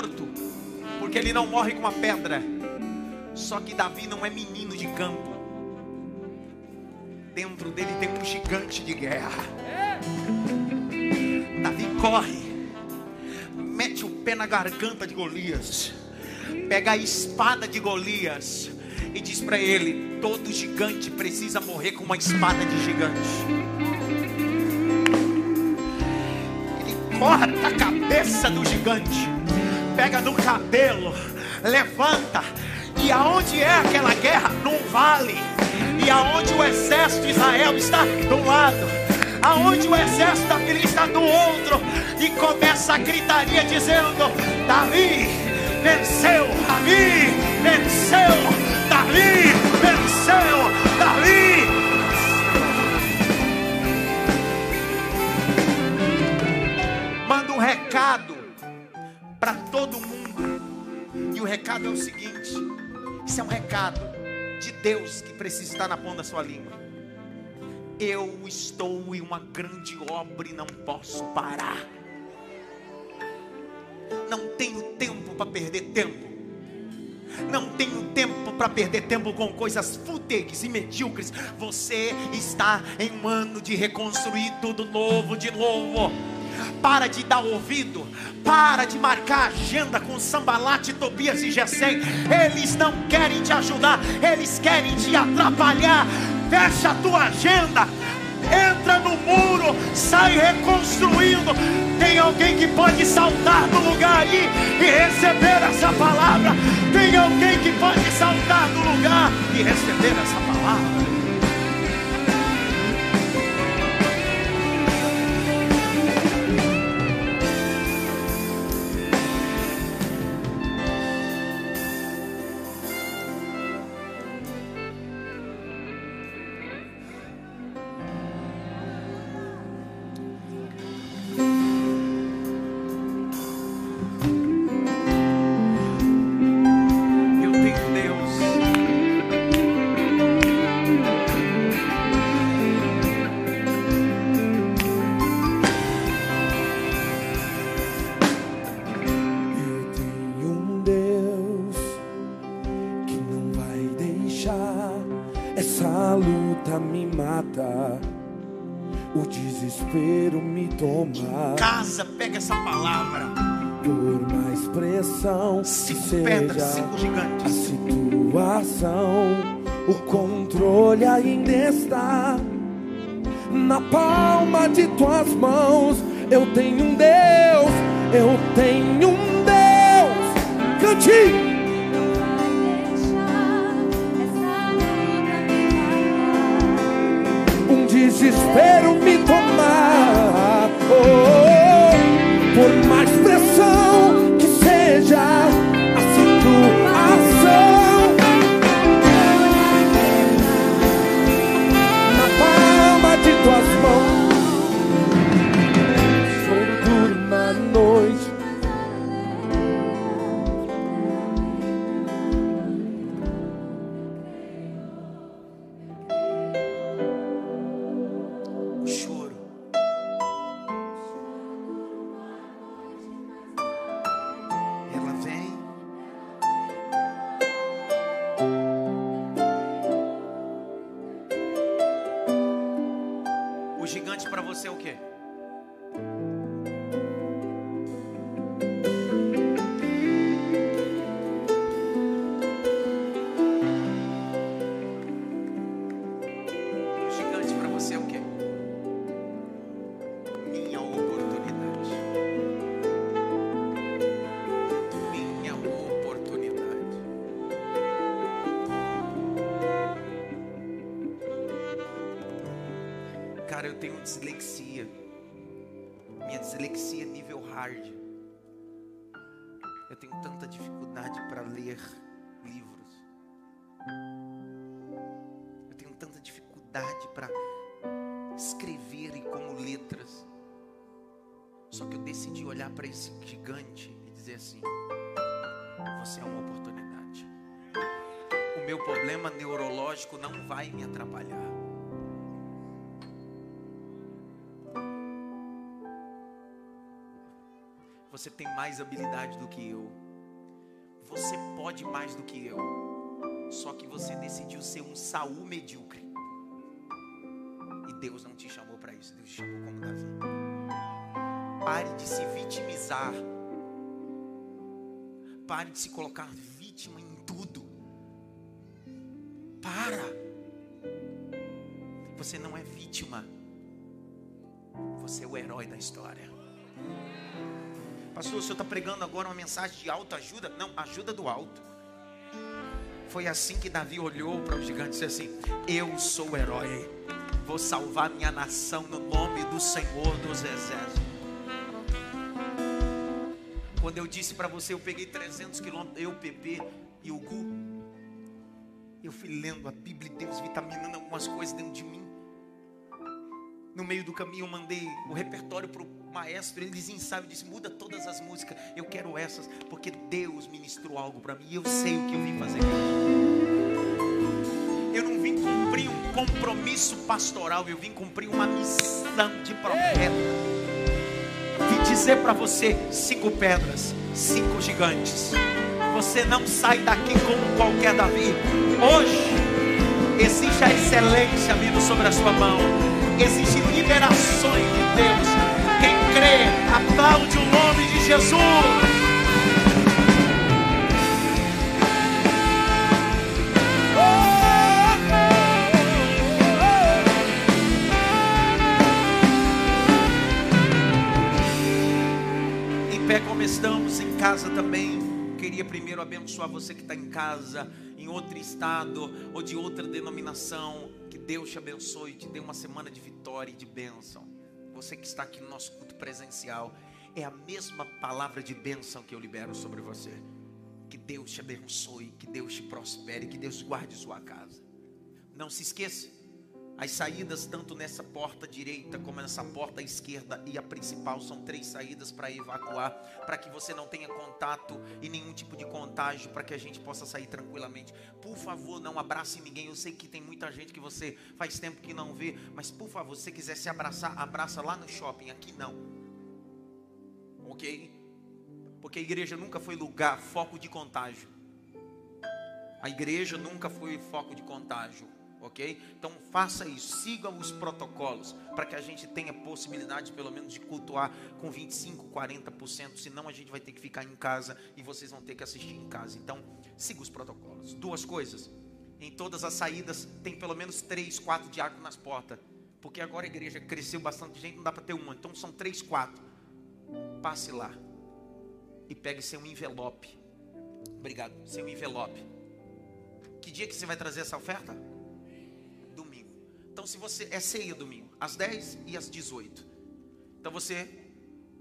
Speaker 1: Morto, porque ele não morre com uma pedra. Só que Davi não é menino de campo. Dentro dele tem um gigante de guerra. Davi corre, mete o pé na garganta de Golias, pega a espada de Golias e diz para ele: todo gigante precisa morrer com uma espada de gigante. corta a cabeça do gigante, pega no cabelo, levanta, e aonde é aquela guerra? Num vale, e aonde o exército de Israel está? De um lado, aonde o exército da Filista está do outro, e começa a gritaria dizendo: Davi venceu, Davi venceu, Davi venceu, Davi manda um recado para todo mundo. E o recado é o seguinte: isso é um recado de Deus que precisa estar na ponta da sua língua. Eu estou em uma grande obra e não posso parar. Não tenho tempo para perder tempo. Não tenho tempo para perder tempo com coisas fúteis e medíocres. Você está em um ano de reconstruir tudo novo de novo. Para de dar ouvido, para de marcar agenda com Sambalate, Tobias e Gessém. Eles não querem te ajudar, eles querem te atrapalhar. Fecha a tua agenda, entra no muro, sai reconstruindo. Tem alguém que pode saltar do lugar aí e receber essa palavra. Tem alguém que pode saltar do lugar e receber essa palavra.
Speaker 2: Cinco pedras, cinco gigantes. A situação, o controle ainda está na palma de tuas mãos. Eu tenho um Deus, eu tenho um Deus. Cante. Um desespero me tomar. Oh, mais
Speaker 1: habilidade do que eu. Você pode mais do que eu. Só que você decidiu ser um Saul medíocre. E Deus não te chamou para isso. Deus te chamou como Davi. Pare de se vitimizar. Pare de se colocar vítima em tudo. Para. Você não é vítima. Você é o herói da história. Pastor, o senhor está pregando agora uma mensagem de autoajuda? Não, ajuda do alto. Foi assim que Davi olhou para o gigante e disse assim: Eu sou o herói, vou salvar minha nação no nome do Senhor dos Exércitos. Quando eu disse para você, eu peguei 300 quilômetros, eu, Pepe e o Gu. Eu fui lendo a Bíblia e Deus vitaminando algumas coisas dentro de mim. No meio do caminho eu mandei o repertório para o maestro, ele dizia ensaio, disse, muda todas as músicas, eu quero essas, porque Deus ministrou algo para mim, e eu sei o que eu vim fazer. Eu não vim cumprir um compromisso pastoral, eu vim cumprir uma missão de profeta. Vim dizer para você, cinco pedras, cinco gigantes. Você não sai daqui como qualquer Davi. Hoje, existe a excelência vindo sobre a sua mão. Existem liberações de Deus. Quem crê, aplaude o nome de Jesus. Em pé como estamos, em casa também. Queria primeiro abençoar você que está em casa, em outro estado ou de outra denominação. Que Deus te abençoe te dê uma semana de vitória e de bênção. Você que está aqui no nosso culto presencial, é a mesma palavra de bênção que eu libero sobre você. Que Deus te abençoe, que Deus te prospere, que Deus guarde sua casa. Não se esqueça, as saídas tanto nessa porta direita como nessa porta esquerda e a principal são três saídas para evacuar, para que você não tenha contato e nenhum tipo de contágio, para que a gente possa sair tranquilamente. Por favor, não abrace ninguém. Eu sei que tem muita gente que você faz tempo que não vê, mas por favor, se você quiser se abraçar, abraça lá no shopping, aqui não. OK? Porque a igreja nunca foi lugar foco de contágio. A igreja nunca foi foco de contágio ok? Então faça isso, siga os protocolos para que a gente tenha possibilidade, pelo menos, de cultuar com 25, 40%. Senão a gente vai ter que ficar em casa e vocês vão ter que assistir em casa. Então siga os protocolos. Duas coisas: em todas as saídas tem pelo menos três, quatro diáconos nas portas, porque agora a igreja cresceu bastante gente, não dá para ter uma. Então são três, quatro. Passe lá e pegue seu envelope. Obrigado, seu envelope. Que dia que você vai trazer essa oferta? Então, se você é ceia domingo, às 10 e às 18. Então você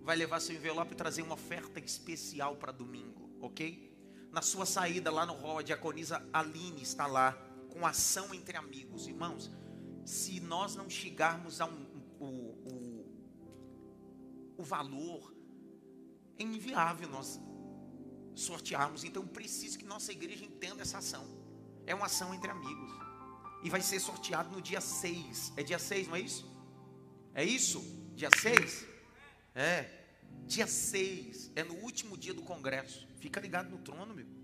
Speaker 1: vai levar seu envelope e trazer uma oferta especial para domingo, ok? Na sua saída lá no hall, a diaconisa Aline está lá com ação entre amigos, irmãos. Se nós não chegarmos a um, o, o, o valor, é inviável nós sortearmos. Então, preciso que nossa igreja entenda essa ação. É uma ação entre amigos e vai ser sorteado no dia 6. É dia 6, não é isso? É isso? Dia 6? É. Dia 6 é no último dia do congresso. Fica ligado no trono, meu.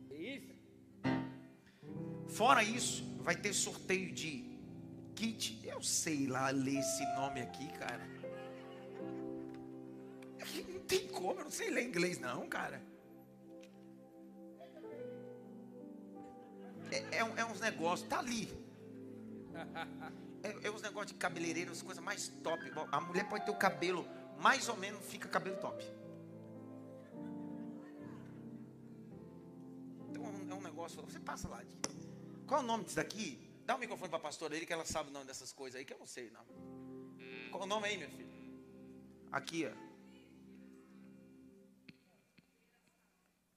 Speaker 1: Fora isso, vai ter sorteio de kit. Eu sei lá ler esse nome aqui, cara. tem como, eu não sei ler inglês, não, cara. É, é, é uns negócios, tá ali. É, é uns negócios de cabeleireiro, as coisas mais top. A mulher pode ter o cabelo, mais ou menos, fica cabelo top. Então é um negócio, você passa lá. Qual é o nome disso daqui? Dá o um microfone para a pastora aí, que ela sabe o nome dessas coisas aí, que eu não sei não. Qual é o nome aí, meu filho? Aqui, ó.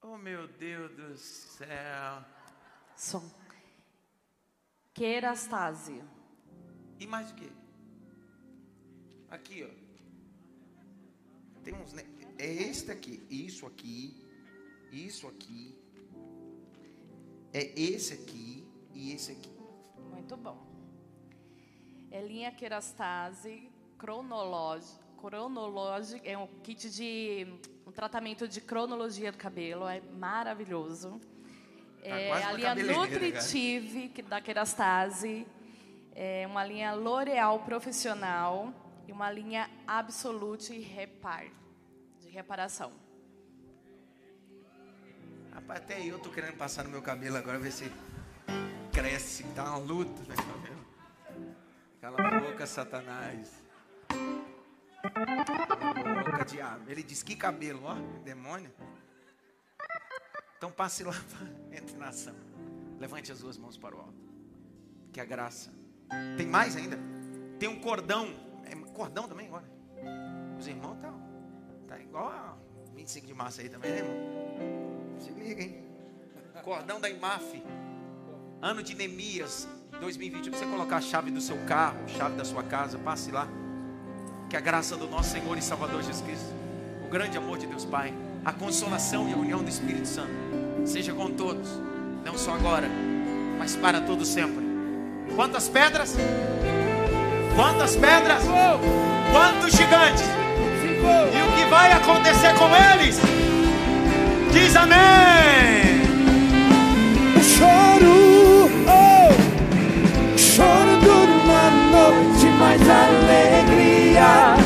Speaker 1: Oh, meu Deus do céu.
Speaker 4: Som. Querastase.
Speaker 1: E mais o quê? Aqui, ó. Tem uns. É este aqui. Isso aqui. Isso aqui. É esse aqui e esse aqui.
Speaker 4: Muito bom. É linha querastase cronológica. Cronológica é um kit de um tratamento de cronologia do cabelo, é maravilhoso. Tá é a linha Nutritive cara. da Kerastase, é uma linha L'Oreal Profissional e uma linha Absolute Repar, de reparação.
Speaker 1: Rapaz, até eu tô querendo passar no meu cabelo agora, ver se cresce, tá uma luta no cabelo. Cala a boca, Satanás. Cala a boca, diabo. Ele diz que cabelo, ó, demônio. Então passe lá, entre na ação. Levante as duas mãos para o alto. Que a graça. Tem mais ainda? Tem um cordão. É cordão também agora. Os irmãos estão. Tá igual a 25 de março aí também, né, irmão? Se liga, hein? Cordão da IMAF. Ano de Neemias 2020. Você colocar a chave do seu carro, chave da sua casa, passe lá. Que a graça do nosso Senhor e Salvador Jesus Cristo, o grande amor de Deus Pai a consolação e a união do Espírito Santo seja com todos, não só agora, mas para todo sempre. Quantas pedras? Quantas pedras? Quantos gigantes? E o que vai acontecer com eles? Diz amém.
Speaker 2: Choro, oh, choro dura uma noite, mais alegria